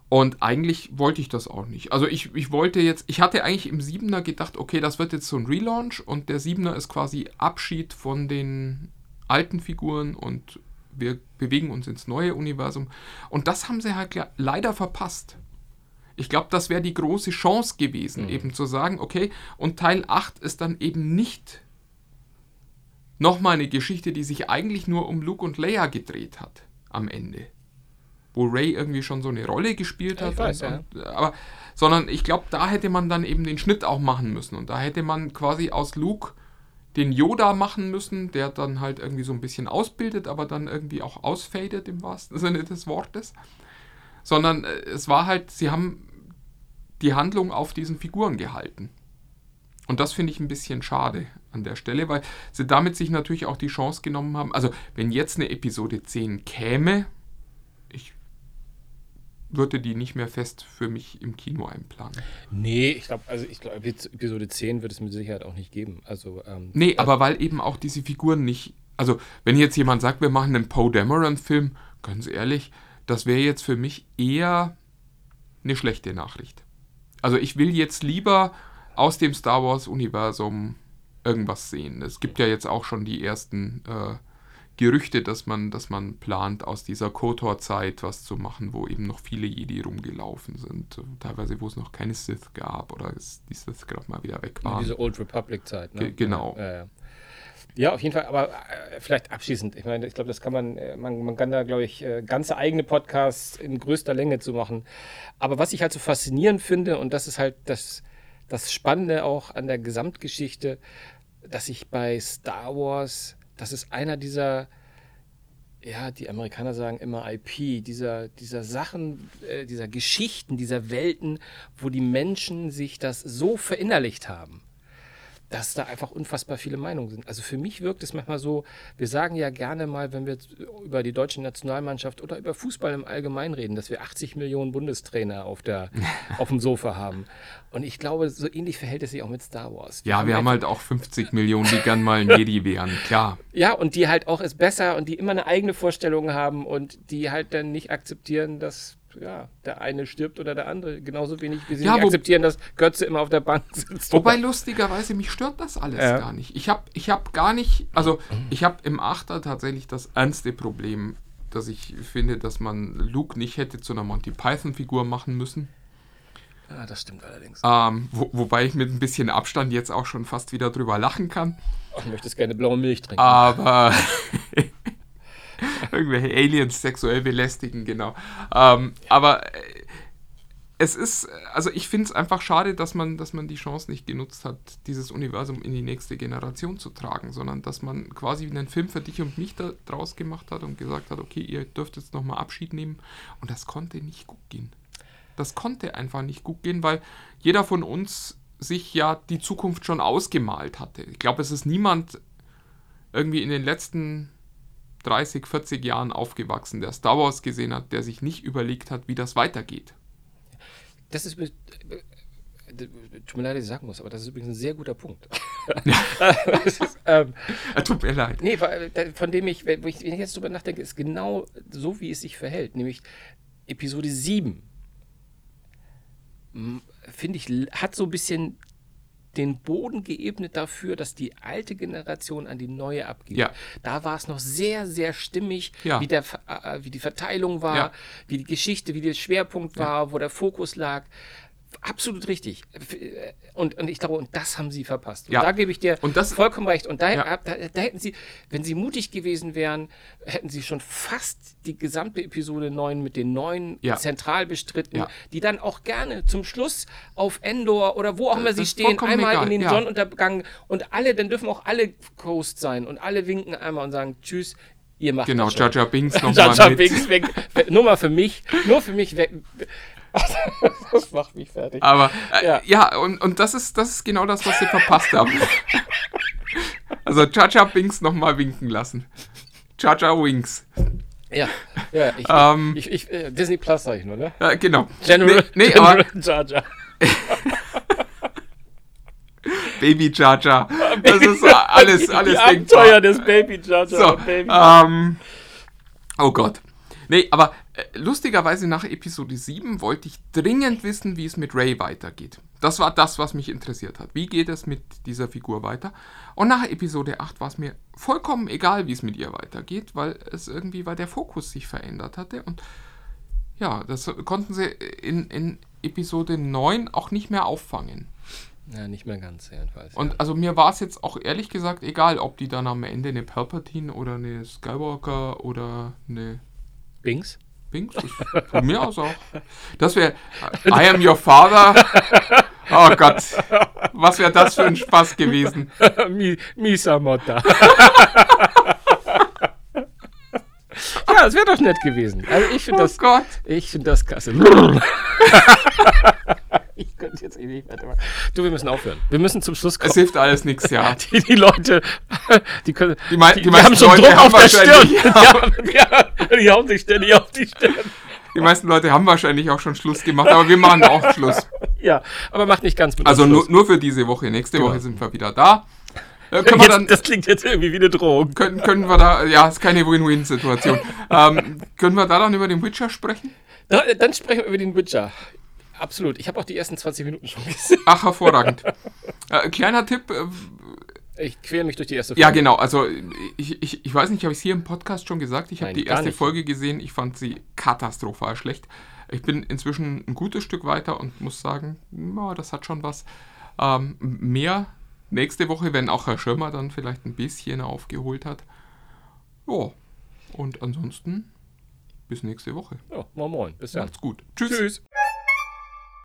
Und eigentlich wollte ich das auch nicht. Also ich, ich wollte jetzt, ich hatte eigentlich im Siebener gedacht, okay, das wird jetzt so ein Relaunch und der Siebener ist quasi Abschied von den alten Figuren und wir bewegen uns ins neue Universum. Und das haben sie halt le- leider verpasst. Ich glaube, das wäre die große Chance gewesen, eben zu sagen, okay, und Teil 8 ist dann eben nicht nochmal eine Geschichte, die sich eigentlich nur um Luke und Leia gedreht hat am Ende. Wo Ray irgendwie schon so eine Rolle gespielt Ja, hat. ich weiß, und, und, aber, sondern ich glaube, da hätte man dann eben den Schnitt auch machen müssen. Und da hätte man quasi aus Luke den Yoda machen müssen, der dann halt irgendwie so ein bisschen ausbildet, aber dann irgendwie auch ausfadet im wahrsten (laughs) Sinne des Wortes. Sondern äh, es war halt, sie haben die Handlung auf diesen Figuren gehalten. Und das finde ich ein bisschen schade an der Stelle, weil sie damit sich natürlich auch die Chance genommen haben. Also, wenn jetzt eine Episode 10 käme, würde die nicht mehr fest für mich im Kino einplanen. Nee, ich glaube, also ich glaube, Episode 10 wird es mit Sicherheit auch nicht geben. Also, ähm, Nee, aber weil eben auch diese Figuren nicht. Also, wenn jetzt jemand sagt, wir machen einen Poe Dameron-Film, ganz ehrlich, das wäre jetzt für mich eher eine schlechte Nachricht. Also, ich will jetzt lieber aus dem Star Wars-Universum irgendwas sehen. Es gibt ja jetzt auch schon die ersten äh, Gerüchte, dass man, dass man plant, aus dieser KOTOR-Zeit was zu machen, wo eben noch viele Jedi rumgelaufen sind. Teilweise, wo es noch keine Sith gab oder die Sith gerade mal wieder weg waren. diese Old Republic-Zeit. Ne? Ge- genau. Ja, ja. ja, auf jeden Fall, aber äh, vielleicht abschließend. Ich meine, ich glaube, das kann man, äh, man, man kann da, glaube ich, äh, ganze eigene Podcasts in größter Länge zu machen. Aber was ich halt so faszinierend finde, und das ist halt das, das Spannende auch an der Gesamtgeschichte, dass ich bei Star Wars, das ist einer dieser, ja, die Amerikaner sagen immer IP, dieser, dieser Sachen, äh, dieser Geschichten, dieser Welten, wo die Menschen sich das so verinnerlicht haben, dass da einfach unfassbar viele Meinungen sind. Also für mich wirkt es manchmal so, wir sagen ja gerne mal, wenn wir über die deutsche Nationalmannschaft oder über Fußball im Allgemeinen reden, dass wir 80 Millionen Bundestrainer auf, der, (laughs) auf dem Sofa haben. Und ich glaube, so ähnlich verhält es sich auch mit Star Wars. Ja, wir haben einfach- halt auch 50 Millionen, die gern mal ein Jedi (laughs) wären, klar. ja, und die halt auch es besser und die immer eine eigene Vorstellung haben und die halt dann nicht akzeptieren, dass ja, der eine stirbt oder der andere. Genauso wenig wie sie Ja, nicht wo- akzeptieren, dass Götze immer auf der Bank (laughs) sitzt. Wobei lustigerweise mich stört das alles Ja. gar nicht. Ich habe ich hab gar nicht, also ich habe im Achter tatsächlich das ernste Problem, dass ich finde, dass man Luke nicht hätte zu einer Monty Python Figur machen müssen. ja, das stimmt allerdings. Ähm, wo, wobei ich mit ein bisschen Abstand jetzt auch schon fast wieder drüber lachen kann. Ich möchte jetzt gerne blaue Milch trinken. Aber (laughs) (laughs) irgendwelche Aliens sexuell belästigen, genau. Ähm, aber äh, es ist, also ich finde es einfach schade, dass man, dass man die Chance nicht genutzt hat, dieses Universum in die nächste Generation zu tragen, sondern dass man quasi einen Film für dich und mich da draus gemacht hat und gesagt hat, okay, ihr dürft jetzt nochmal Abschied nehmen. Und das konnte nicht gut gehen. Das konnte einfach nicht gut gehen, weil jeder von uns sich ja die Zukunft schon ausgemalt hatte. Ich glaube, es ist niemand irgendwie in den letzten 30, 40 Jahren aufgewachsen, der Star Wars gesehen hat, der sich nicht überlegt hat, wie das weitergeht. Das ist, tut mir leid, dass ich sagen muss, aber das ist übrigens ein sehr guter Punkt. (laughs) Ist, ähm, Äh, Tut mir leid. nee, äh, von dem ich, wenn ich jetzt drüber nachdenke, ist genau so, wie es sich verhält. Nämlich Episode 7, m, finde ich, hat so ein bisschen den Boden geebnet dafür, dass die alte Generation an die neue abgeht. Ja. Da war es noch sehr, sehr stimmig, Ja. wie, der, äh, wie die Verteilung war, Ja. wie die Geschichte, wie der Schwerpunkt war, wo der Fokus lag. Absolut richtig. Und, und ich glaube, und das haben sie verpasst. Und Ja. da gebe ich dir Und das- vollkommen recht. Und da, Ja. da, da hätten sie, wenn sie mutig gewesen wären, hätten sie schon fast die gesamte Episode 9 mit den neuen Ja. zentral bestritten, die dann auch gerne zum Schluss auf Endor oder wo auch immer sie stehen, einmal egal, in den ja. Sonnenuntergang und alle, dann dürfen auch alle Coast sein und alle winken einmal und sagen Tschüss, ihr macht Genau, das. Jar Jar Binks (laughs) nochmal mit. Binks weg, nur mal für mich, nur für mich weg. (laughs) Das macht mich fertig. Aber äh, Ja. ja, und, und das, ist, das ist genau das, was sie verpasst haben. Also Jar Binks nochmal winken lassen. Jar Wings. Ja, ja ich, Ähm. ich, ich, äh, Disney Plus sag ich nur, ne? Ja, genau. General, nee, nee, General aber. (laughs) Baby Jar. Das ist alles, alles Die Abenteuer des Baby Jar. So, Baby. ähm, oh Gott. Nee, aber äh, lustigerweise nach Episode 7 wollte ich dringend wissen, wie es mit Ray weitergeht. Das war das, was mich interessiert hat. Wie geht es mit dieser Figur weiter? Und nach Episode 8 war es mir vollkommen egal, wie es mit ihr weitergeht, weil es irgendwie, weil der Fokus sich verändert hatte. Und ja, das konnten sie in, in Episode 9 auch nicht mehr auffangen. Ja, nicht mehr ganz, jedenfalls. Und also mir war es jetzt auch ehrlich gesagt egal, ob die dann am Ende eine Palpatine oder eine Skywalker oder eine Bings? Binks, das von mir aus auch. Das wäre I am your father. Oh Gott, was wäre das für ein Spaß gewesen? (laughs) Mi, Misa Motta. (laughs) ja, das wäre doch nett gewesen. Also ich finde Oh das, Gott. ich finde das klasse. (laughs) ich könnte jetzt eh nicht weitermachen. Du, wir müssen aufhören. Wir müssen zum Schluss Es kommen. hilft alles nichts, ja. (laughs) Die, die Leute, (laughs) die können, Die mei- die die, meisten haben schon Leute Druck haben auf der Stirn. wahrscheinlich- (laughs) Die, haben, ja, die hauen sich ständig auf die Stirn. Die meisten Leute haben wahrscheinlich auch schon Schluss gemacht, aber wir machen auch Schluss. Ja, aber macht nicht ganz mit Also nur, nur für diese Woche. Nächste Genau. Woche sind wir wieder da. Äh, können wir jetzt, dann, das klingt jetzt irgendwie wie eine Drohung. können, können wir da, ja, ist keine Win-Win-Situation. ähm, können wir da dann über den Witcher sprechen? Da, dann sprechen wir über den Witcher. Absolut. Ich habe auch die ersten 20 Minuten schon gesehen. (laughs) Ach, hervorragend. äh, kleiner Tipp, äh, Ich quäle mich durch die erste Ja, genau. Also ich, ich, ich weiß nicht, habe ich es hier im Podcast schon gesagt? Ich habe die erste nicht. Folge gesehen. Ich fand sie katastrophal schlecht. Ich bin inzwischen ein gutes Stück weiter und muss sagen, ja, das hat schon was. Ähm, mehr nächste Woche, wenn auch Herr Schirmer dann vielleicht ein bisschen aufgeholt hat. Ja, und ansonsten bis nächste Woche. Ja, moin moin. Bis dann. Macht's gut. Tschüss. Tschüss.